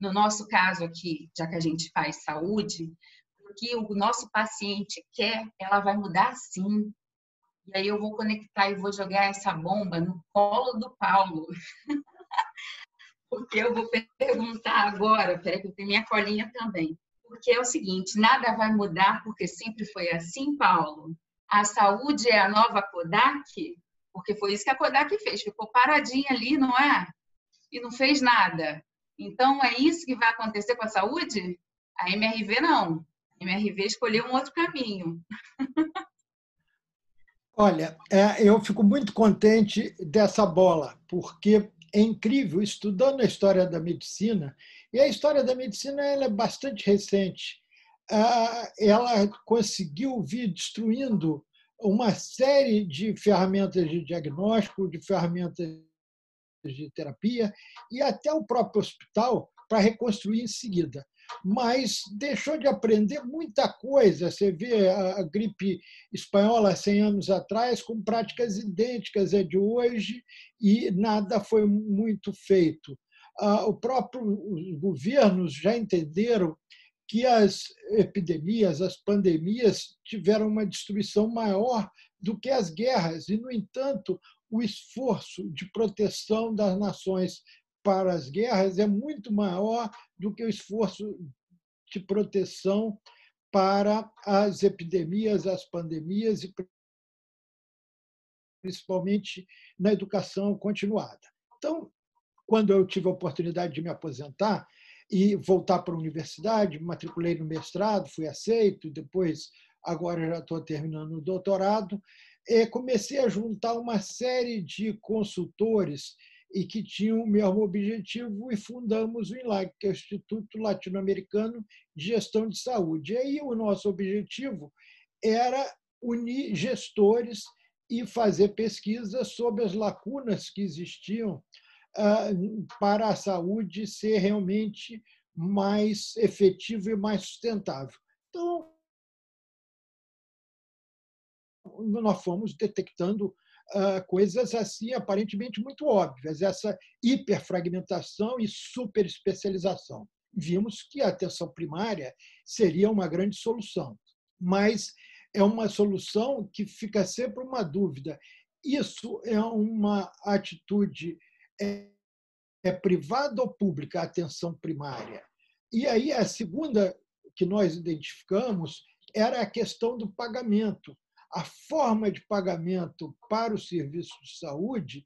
no nosso caso aqui, já que a gente faz saúde, o que o nosso paciente quer, ela vai mudar sim. E aí eu vou conectar e vou jogar essa bomba no colo do Paulo. (laughs) Porque eu vou perguntar agora, peraí que eu tenho minha colinha também. Porque é o seguinte, nada vai mudar porque sempre foi assim, Paulo. A saúde é a nova Kodak? Porque foi isso que a Kodak fez, ficou paradinha ali, não é? E não fez nada. Então, é isso que vai acontecer com a saúde? A MRV não. A MRV escolheu um outro caminho. (laughs) Olha, é, eu fico muito contente dessa bola, porque é incrível, estudando a história da medicina, e a história da medicina ela é bastante recente. Ah, ela conseguiu vir destruindo uma série de ferramentas de diagnóstico, de ferramentas de terapia e até o próprio hospital para reconstruir em seguida. Mas deixou de aprender muita coisa. Você vê a gripe espanhola 100 anos atrás com práticas idênticas à de hoje e nada foi muito feito. O próprio, os governos já entenderam que as epidemias, as pandemias tiveram uma destruição maior do que as guerras, e, no entanto, o esforço de proteção das nações para as guerras é muito maior do que o esforço de proteção para as epidemias, as pandemias e principalmente na educação continuada. Então, quando eu tive a oportunidade de me aposentar e voltar para a universidade, matriculei no mestrado, fui aceito, depois, agora já estou terminando o doutorado, comecei a juntar uma série de consultores e que tinham o mesmo objetivo e fundamos o INLAG, que é o Instituto Latino-Americano de Gestão de Saúde. E aí o nosso objetivo era unir gestores e fazer pesquisas sobre as lacunas que existiam para a saúde ser realmente mais efetiva e mais sustentável. Então, nós fomos detectando ah, coisas assim aparentemente muito óbvias, essa hiperfragmentação e superespecialização. Vimos que a atenção primária seria uma grande solução, mas é uma solução que fica sempre uma dúvida. Isso é uma atitude é, é privada ou pública, a atenção primária? E aí a segunda que nós identificamos era a questão do pagamento a forma de pagamento para o serviço de saúde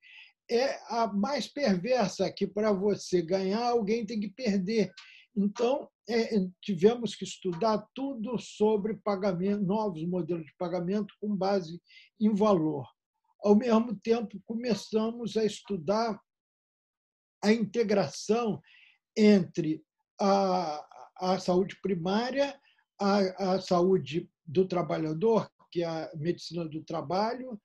é a mais perversa, que para você ganhar, alguém tem que perder. Então, é, tivemos que estudar tudo sobre pagamento, novos modelos de pagamento com base em valor. Ao mesmo tempo, começamos a estudar a integração entre a, a saúde primária, a, a saúde do trabalhador, que é a medicina do trabalho,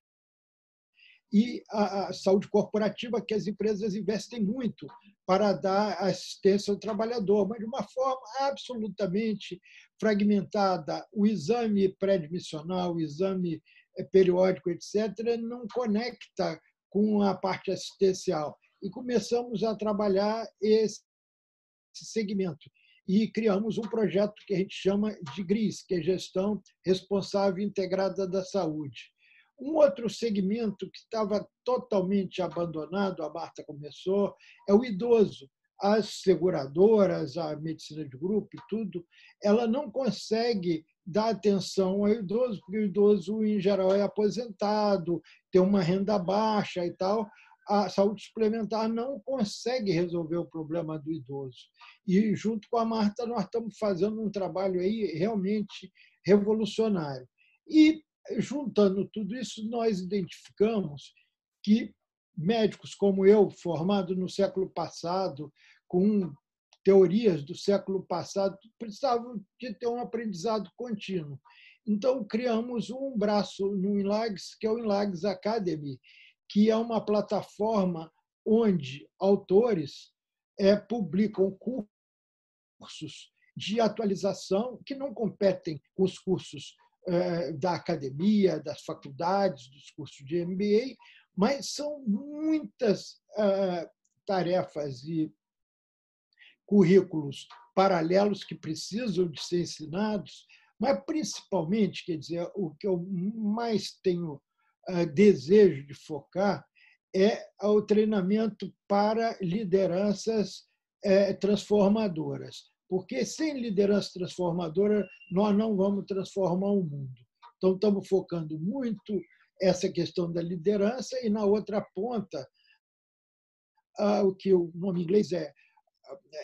e a saúde corporativa, que as empresas investem muito para dar assistência ao trabalhador, mas de uma forma absolutamente fragmentada. O exame pré-admissional, o exame eh, periódico, etc., não conecta com a parte assistencial. E começamos a trabalhar esse segmento e criamos um projeto que a gente chama de GRIS, que é Gestão Responsável Integrada da Saúde. Um outro segmento que estava totalmente abandonado, a Marta começou, é o idoso. As seguradoras, a medicina de grupo e tudo, ela não consegue dar atenção ao idoso, porque o idoso, em geral, é aposentado, tem uma renda baixa e tal a saúde suplementar não consegue resolver o problema do idoso. E, junto com a Marta, nós estamos fazendo um trabalho aí realmente revolucionário. E, juntando tudo isso, nós identificamos que médicos como eu, formado no século passado, com teorias do século passado, precisavam de ter um aprendizado contínuo. Então, criamos um braço no INLAGS, que é o INLAGS Academy, que é uma plataforma onde autores é, publicam cursos de atualização que não competem com os cursos é, da academia, das faculdades, dos cursos de MBA, mas são muitas é, tarefas e currículos paralelos que precisam de ser ensinados, mas principalmente, quer dizer, o que eu mais tenho desejo de focar é o treinamento para lideranças é, transformadoras. Porque sem liderança transformadora, nós não vamos transformar o mundo. Então, estamos focando muito essa questão da liderança e, na outra ponta, o que o nome inglês é,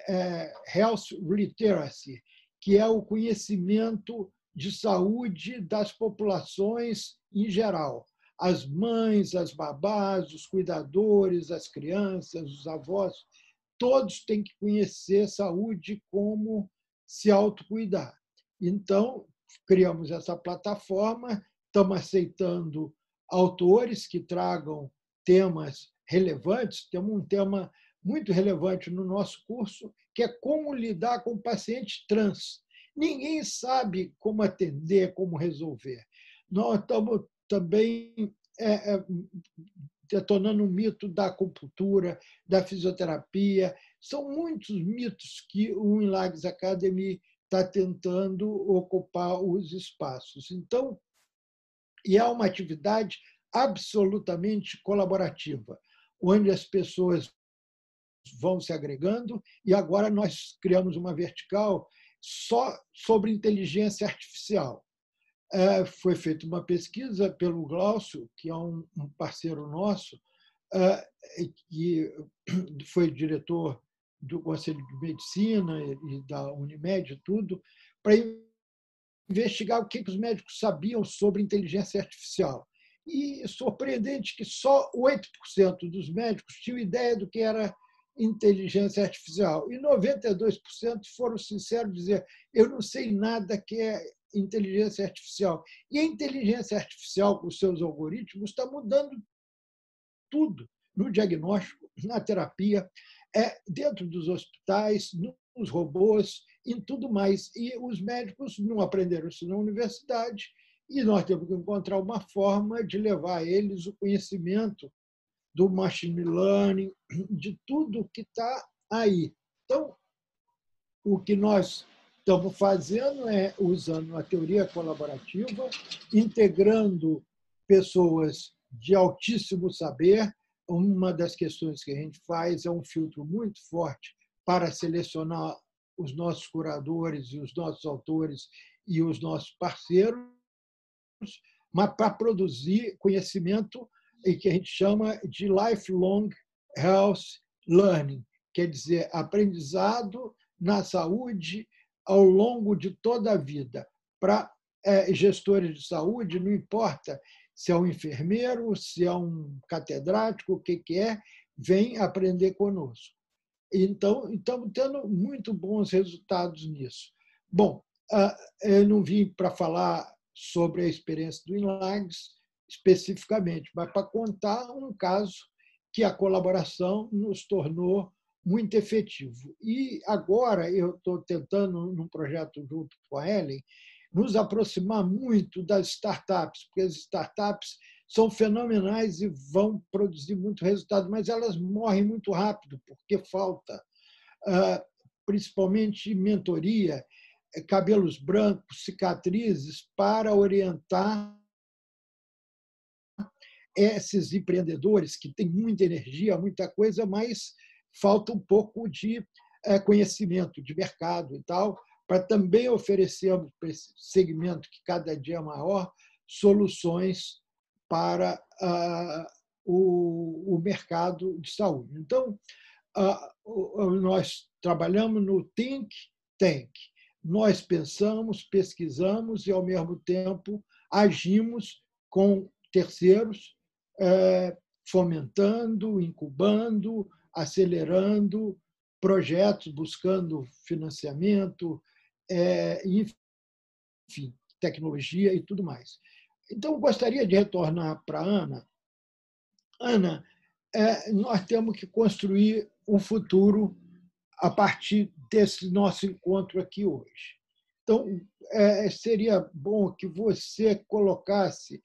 é Health Literacy, que é o conhecimento de saúde das populações em geral as mães, as babás, os cuidadores, as crianças, os avós, todos têm que conhecer saúde como se autocuidar. Então, criamos essa plataforma, estamos aceitando autores que tragam temas relevantes. Temos um tema muito relevante no nosso curso, que é como lidar com o paciente trans. Ninguém sabe como atender, como resolver. Nós estamos também é, é, detonando o mito da acupuntura, da fisioterapia. São muitos mitos que o Inlags Academy está tentando ocupar os espaços. Então, e é uma atividade absolutamente colaborativa, onde as pessoas vão se agregando e agora nós criamos uma vertical só sobre inteligência artificial. É, foi feita uma pesquisa pelo Glaucio, que é um, parceiro nosso, é, que (clears throat) foi diretor do Conselho de Medicina e da Unimed e tudo, para investigar o que os médicos sabiam sobre inteligência artificial. E surpreendente que só 8% dos médicos tinham ideia do que era inteligência artificial. E 92% foram sinceros dizer: eu não sei nada que é inteligência artificial. E a inteligência artificial, com seus algoritmos, está mudando tudo no diagnóstico, na terapia, é dentro dos hospitais, nos robôs, em tudo mais. E os médicos não aprenderam isso na universidade e nós temos que encontrar uma forma de levar a eles o conhecimento do machine learning, de tudo que está aí. Então, o que nós estamos fazendo é usando a teoria colaborativa, integrando pessoas de altíssimo saber. Uma das questões que a gente faz é um filtro muito forte para selecionar os nossos curadores e os nossos autores e os nossos parceiros, mas para produzir conhecimento e que a gente chama de lifelong health learning, quer dizer, aprendizado na saúde ao longo de toda a vida. Para é, gestores de saúde, não importa se é um enfermeiro, se é um catedrático, o que, que é, vem aprender conosco. Então, estamos tendo muito bons resultados nisso. Bom, ah, eu não vim para falar sobre a experiência do Inlags, especificamente, mas para contar um caso que a colaboração nos tornou muito efetivo. E agora eu estou tentando, num projeto junto com a Ellen, nos aproximar muito das startups, porque as startups são fenomenais e vão produzir muito resultado, mas elas morrem muito rápido, porque falta, ah, principalmente mentoria, cabelos brancos, cicatrizes, para orientar esses empreendedores que têm muita energia, muita coisa, mas falta um pouco de eh, conhecimento de mercado e tal, para também oferecermos para esse segmento que cada dia é maior soluções para uh, o, mercado de saúde. Então, uh, nós trabalhamos no Think Tank. Nós pensamos, pesquisamos e, ao mesmo tempo, agimos com terceiros é, fomentando, incubando, acelerando projetos, buscando financiamento, é, enfim, tecnologia e tudo mais. Então, gostaria de retornar para a Ana. Ana, é, nós temos que construir um futuro a partir desse nosso encontro aqui hoje. Então, é, seria bom que você colocasse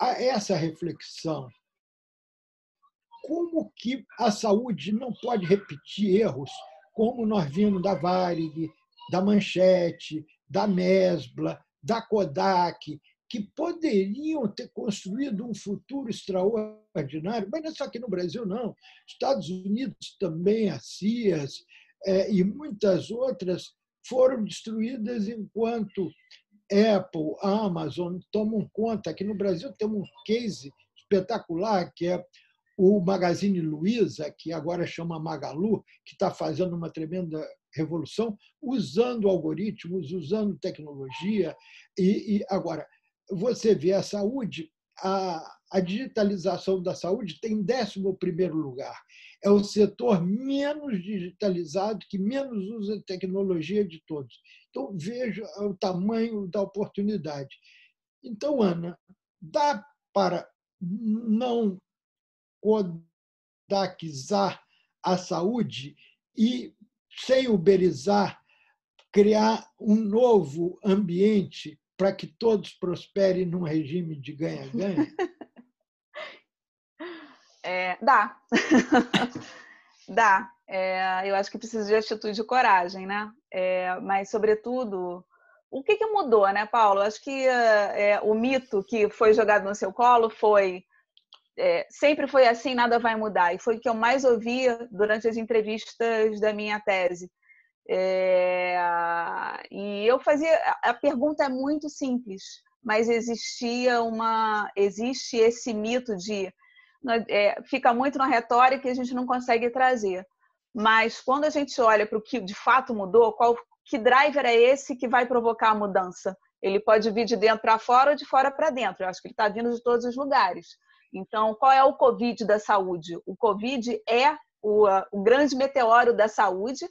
essa reflexão. Como que a saúde não pode repetir erros como nós vimos da Varig, da Manchete, da Mesbla, da Kodak, que poderiam ter construído um futuro extraordinário, mas não é só aqui no Brasil, não. Estados Unidos também, a CIAS é, e muitas outras foram destruídas enquanto Apple, Amazon tomam conta. Aqui no Brasil temos um case espetacular, que é o Magazine Luiza, que agora chama Magalu, que está fazendo uma tremenda revolução, usando algoritmos, usando tecnologia. E, e agora, você vê a saúde, a, a digitalização da saúde tem 11 lugar. É o setor menos digitalizado, que menos usa tecnologia de todos. Então, veja o tamanho da oportunidade. Então, Ana, dá para não kodakizar a saúde e, sem uberizar, criar um novo ambiente para que todos prosperem num regime de ganha-ganha? (laughs) É, dá. (laughs) dá. É, eu acho que precisa de atitude e coragem, né? é, mas, sobretudo, o que, que mudou, né, Paulo? Acho que é, o mito que foi jogado no seu colo foi é, sempre foi assim, nada vai mudar. E foi o que eu mais ouvia durante as entrevistas da minha tese. É, e eu fazia. A pergunta é muito simples, mas existia uma. Existe esse mito de. É, fica muito na retórica e a gente não consegue trazer. Mas quando a gente olha para o que de fato mudou, qual que driver é esse que vai provocar a mudança? Ele pode vir de dentro para fora ou de fora para dentro. Eu acho que ele está vindo de todos os lugares. Então, qual é o Covid da saúde? O Covid é o, o grande meteoro da saúde,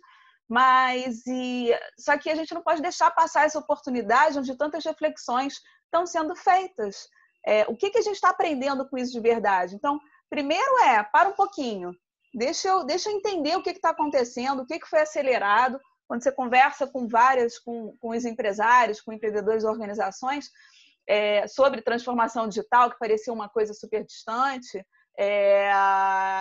mas e, só que a gente não pode deixar passar essa oportunidade onde tantas reflexões estão sendo feitas. É, o que, que a gente está aprendendo com isso de verdade? Então, primeiro é, para um pouquinho, deixa eu, deixa eu entender o que está acontecendo, o que, que foi acelerado. Quando você conversa com várias, com, com os empresários, com empreendedores organizações, é, sobre transformação digital, que parecia uma coisa super distante, é,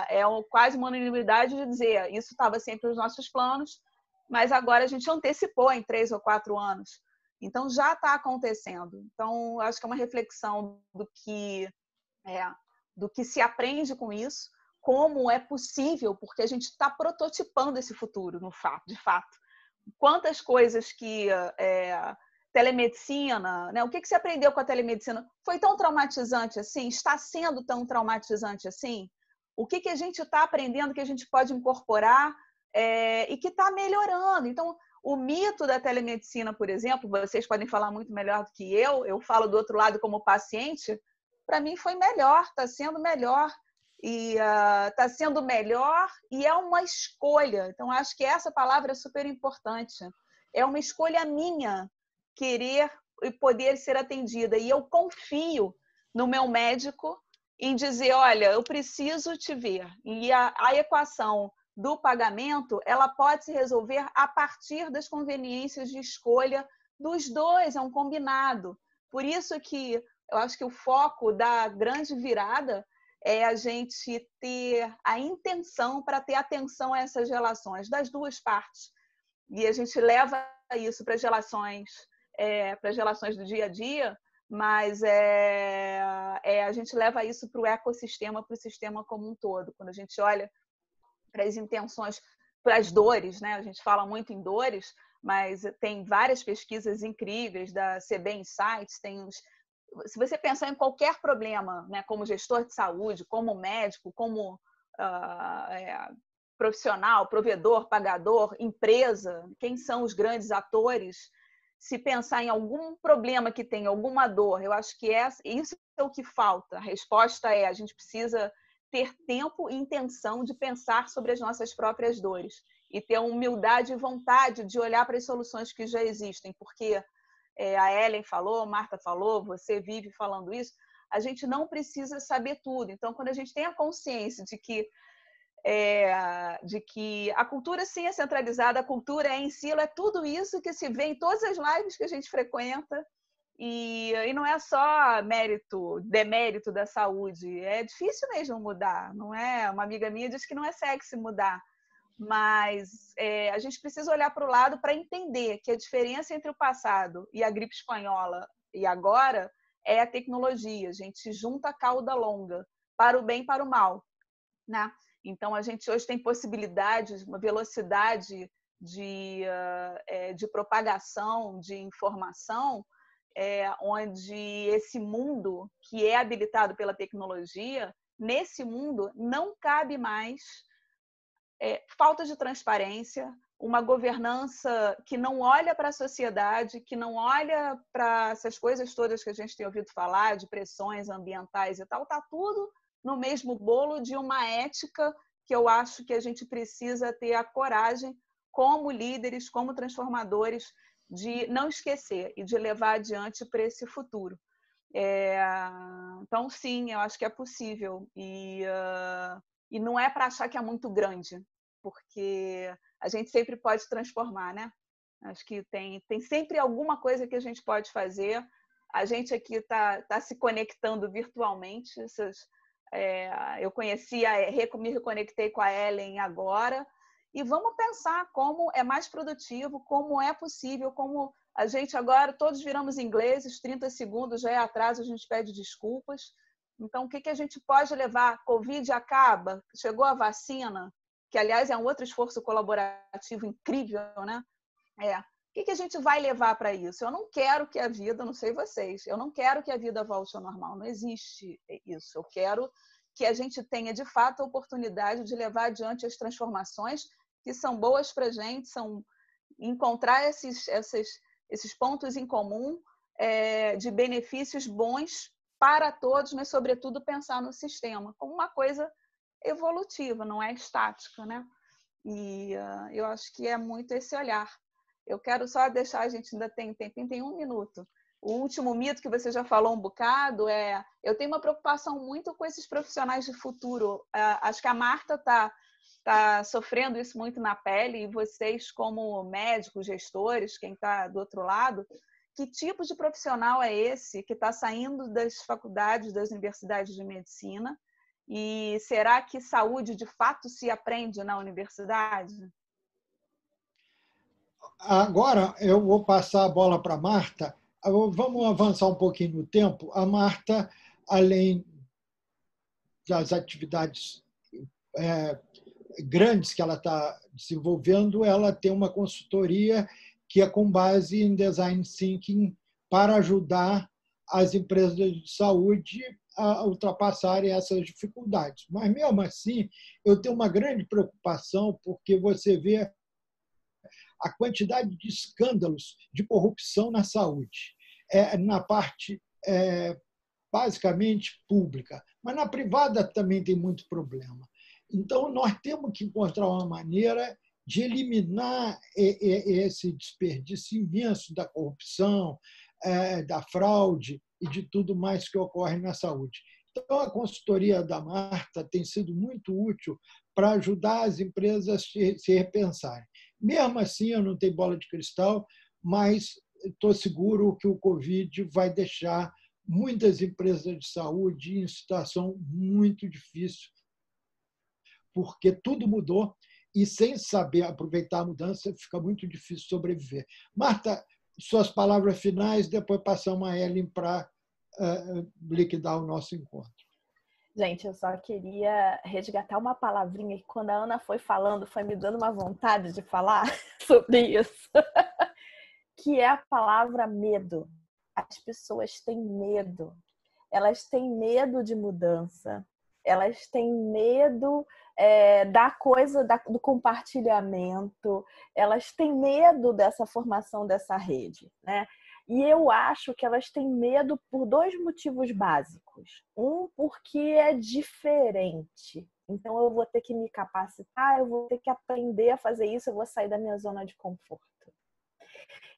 é quase uma unanimidade de dizer isso estava sempre nos nossos planos, mas agora a gente antecipou em três ou quatro anos. Então já está acontecendo. Então acho que é uma reflexão do que é, do que se aprende com isso, como é possível, porque a gente está prototipando esse futuro, no fato, de fato. Quantas coisas que é, telemedicina, né? O que, que você aprendeu com a telemedicina? Foi tão traumatizante assim? Está sendo tão traumatizante assim? O que, que a gente está aprendendo que a gente pode incorporar é, e que está melhorando? Então, o mito da telemedicina, por exemplo, vocês podem falar muito melhor do que eu, eu falo do outro lado como paciente, para mim foi melhor, está sendo melhor e está uh, sendo melhor e é uma escolha. Então, acho que essa palavra é super importante. É uma escolha minha querer e poder ser atendida. E eu confio no meu médico em dizer, olha, eu preciso te ver. E a, a equação do pagamento, ela pode se resolver a partir das conveniências de escolha dos dois, é um combinado. Por isso que eu acho que o foco da grande virada é a gente ter a intenção para ter atenção a essas relações das duas partes. E a gente leva isso para as relações é, para as relações do dia a dia, mas é, é a gente leva isso para o ecossistema, para o sistema como um todo. Quando a gente olha para as intenções, para as dores, né? A gente fala muito em dores, mas tem várias pesquisas incríveis da CB Insights, tem uns se você pensar em qualquer problema, né, como gestor de saúde, como médico, como uh, é, profissional, provedor, pagador, empresa, quem são os grandes atores se pensar em algum problema que tem, alguma dor, eu acho que é, isso é o que falta. A resposta é: a gente precisa ter tempo e intenção de pensar sobre as nossas próprias dores e ter humildade e vontade de olhar para as soluções que já existem, porque é, a Ellen falou, Marta falou, você vive falando isso. A gente não precisa saber tudo. Então, quando a gente tem a consciência de que é, de que a cultura sim é centralizada, a cultura é em si, é tudo isso que se vê em todas as lives que a gente frequenta. E, e não é só mérito, demérito da saúde, é difícil mesmo mudar, não é? Uma amiga minha diz que não é sexy mudar, mas é, a gente precisa olhar para o lado para entender que a diferença entre o passado e a gripe espanhola e agora é a tecnologia. A gente junta a cauda longa para o bem e para o mal, né? Então, a gente hoje tem possibilidades, uma velocidade de, uh, de propagação de informação, é, onde esse mundo que é habilitado pela tecnologia, nesse mundo não cabe mais falta de transparência, uma governança que não olha para a sociedade, que não olha para essas coisas todas que a gente tem ouvido falar, de pressões ambientais e tal, está tudo no mesmo bolo de uma ética que eu acho que a gente precisa ter a coragem, como líderes, como transformadores, de não esquecer e de levar adiante para esse futuro. É, então, sim, eu acho que é possível. E, uh, e não é para achar que é muito grande, porque a gente sempre pode transformar, né? Acho que tem, tem sempre alguma coisa que a gente pode fazer. A gente aqui está tá se conectando virtualmente. Essas, é, eu conheci, a, me reconectei com a Ellen agora e vamos pensar como é mais produtivo, como é possível, como a gente agora, todos viramos ingleses, 30 segundos já é atraso, a gente pede desculpas. Então, o que, que a gente pode levar? Covid acaba, chegou a vacina, que aliás é um outro esforço colaborativo incrível, né? É. Que, que a gente vai levar para isso? Eu não quero que a vida, não sei vocês, eu não quero que a vida volte ao normal, não existe isso. Eu quero que a gente tenha de fato a oportunidade de levar adiante as transformações que são boas para a gente, são encontrar esses, esses, esses pontos em comum é, de benefícios bons para todos, mas, sobretudo, pensar no sistema como uma coisa evolutiva, não é estática, né? E uh, eu acho que é muito esse olhar. Eu quero só deixar, a gente ainda tem tempo, tem um minuto. O último mito que você já falou um bocado é: eu tenho uma preocupação muito com esses profissionais de futuro. Uh, acho que a Marta está está sofrendo isso muito na pele e vocês, como médicos, gestores, quem está do outro lado, que tipo de profissional é esse que está saindo das faculdades, das universidades de medicina? E será que saúde de fato se aprende na universidade? Agora eu vou passar a bola para a Marta. Vamos avançar um pouquinho no tempo. A Marta, além das atividades é, grandes que ela está desenvolvendo, ela tem uma consultoria que é com base em design thinking para ajudar as empresas de saúde a ultrapassarem essas dificuldades. Mas, mesmo assim, eu tenho uma grande preocupação, porque você vê a quantidade de escândalos de corrupção na saúde, é, na parte é, basicamente pública, mas na privada também tem muito problema. Então, nós temos que encontrar uma maneira de eliminar esse desperdício imenso da corrupção, é, da fraude e de tudo mais que ocorre na saúde. Então, a consultoria da Marta tem sido muito útil para ajudar as empresas a se repensarem. Mesmo assim, eu não tenho bola de cristal, mas estou seguro que o Covid vai deixar muitas empresas de saúde em situação muito difícil porque tudo mudou e sem saber aproveitar a mudança fica muito difícil sobreviver. Marta, suas palavras finais, depois passamos a Ellen para uh, liquidar o nosso encontro. Gente, eu só queria resgatar uma palavrinha que quando a Ana foi falando, foi me dando uma vontade de falar (laughs) sobre isso, (laughs) que é a palavra medo. As pessoas têm medo. Elas têm medo de mudança. Elas têm medo é, da coisa da, do compartilhamento, elas têm medo dessa formação dessa rede, né? E eu acho que elas têm medo por dois motivos básicos. Um, porque é diferente. Então, eu vou ter que me capacitar, eu vou ter que aprender a fazer isso, eu vou sair da minha zona de conforto.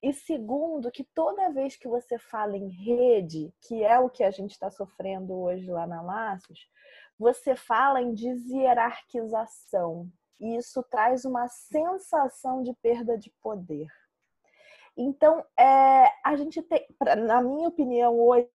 E segundo, que toda vez que você fala em rede, que é o que a gente está sofrendo hoje lá na Laços, você fala em deshierarquização. E isso traz uma sensação de perda de poder. Então, é, a gente tem, na minha opinião, hoje,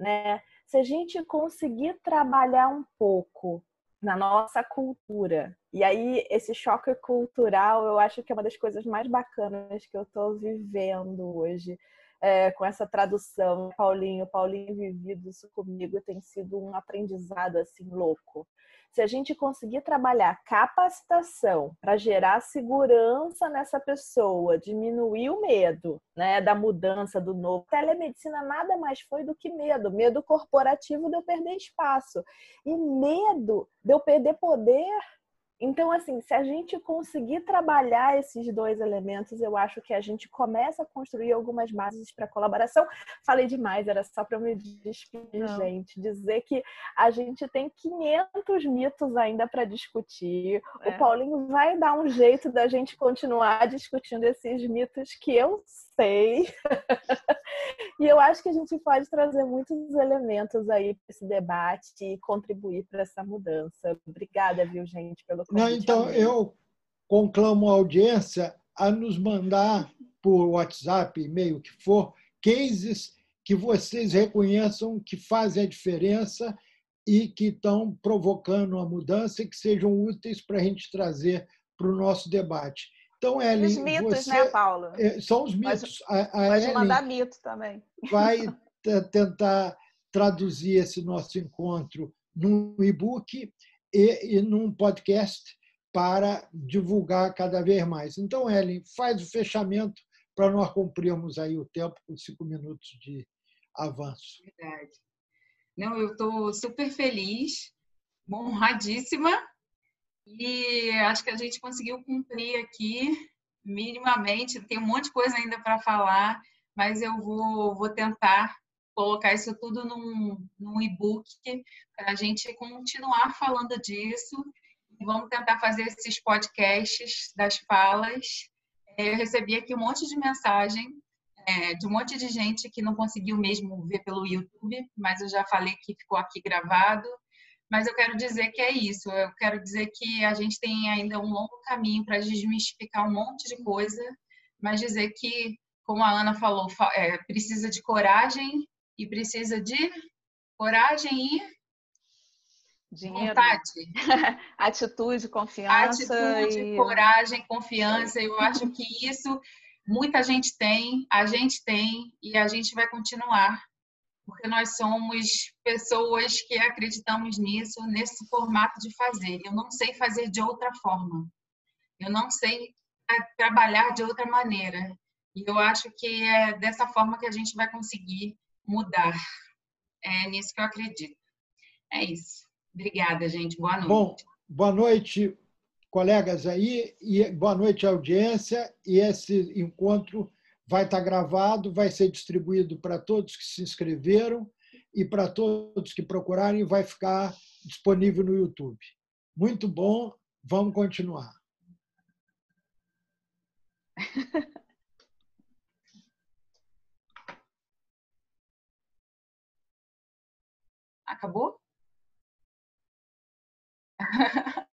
né, se a gente conseguir trabalhar um pouco na nossa cultura, e aí esse choque cultural eu acho que é uma das coisas mais bacanas que eu estou vivendo hoje é, com essa tradução, Paulinho, Paulinho vivido isso comigo tem sido um aprendizado assim louco. Se a gente conseguir trabalhar capacitação para gerar segurança nessa pessoa, diminuir o medo, né, da mudança do novo. Telemedicina nada mais foi do que medo, medo corporativo de eu perder espaço e medo de eu perder poder então, assim, se a gente conseguir trabalhar esses dois elementos, eu acho que a gente começa a construir algumas bases para colaboração. Falei demais, era só para me despedir, Não. gente. Dizer que a gente tem 500 mitos ainda para discutir. É. O Paulinho vai dar um jeito da gente continuar discutindo esses mitos que eu sei. (laughs) e eu acho que a gente pode trazer muitos elementos aí para esse debate e contribuir para essa mudança. Obrigada, viu, gente, pelo convite. Não, então, eu conclamo a audiência a nos mandar por WhatsApp, e-mail, que for, cases que vocês reconheçam que fazem a diferença e que estão provocando a mudança e que sejam úteis para a gente trazer para o nosso debate. Então, Ellen, os mitos, você, né, Paulo? É, são os mitos. Pode, a, a pode Ellen mandar mito também. Vai (laughs) tentar traduzir esse nosso encontro num e-book e, e num podcast para divulgar cada vez mais. Então, Ellen, faz o fechamento para nós cumprirmos aí o tempo com cinco minutos de avanço. Verdade. Não, eu estou super feliz, honradíssima e acho que a gente conseguiu cumprir aqui minimamente. Tem um monte de coisa ainda para falar, mas eu vou, vou tentar colocar isso tudo num, num e-book para a gente continuar falando disso. Vamos tentar fazer esses podcasts das falas. É, eu recebi aqui um monte de mensagem é, de um monte de gente que não conseguiu mesmo ver pelo YouTube, mas eu já falei que ficou aqui gravado. Mas eu quero dizer que é isso. Eu quero dizer que a gente tem ainda um longo caminho para desmistificar um monte de coisa, mas dizer que, como a Ana falou, é, precisa de coragem e precisa de coragem e Dinheiro. vontade. (laughs) Atitude, confiança. Atitude, e... coragem, confiança. Eu acho que isso muita gente tem, a gente tem e a gente vai continuar porque nós somos pessoas que acreditamos nisso, nesse formato de fazer. Eu não sei fazer de outra forma. Eu não sei é, trabalhar de outra maneira. E eu acho que é dessa forma que a gente vai conseguir mudar. É nisso que eu acredito. É isso. Obrigada, gente. Boa noite. Bom, boa noite, colegas aí, e boa noite, audiência. E esse encontro vai estar gravado, vai ser distribuído para todos que se inscreveram e para todos que procurarem, vai ficar disponível no YouTube. Muito bom, vamos continuar. (laughs) Acabou? (laughs)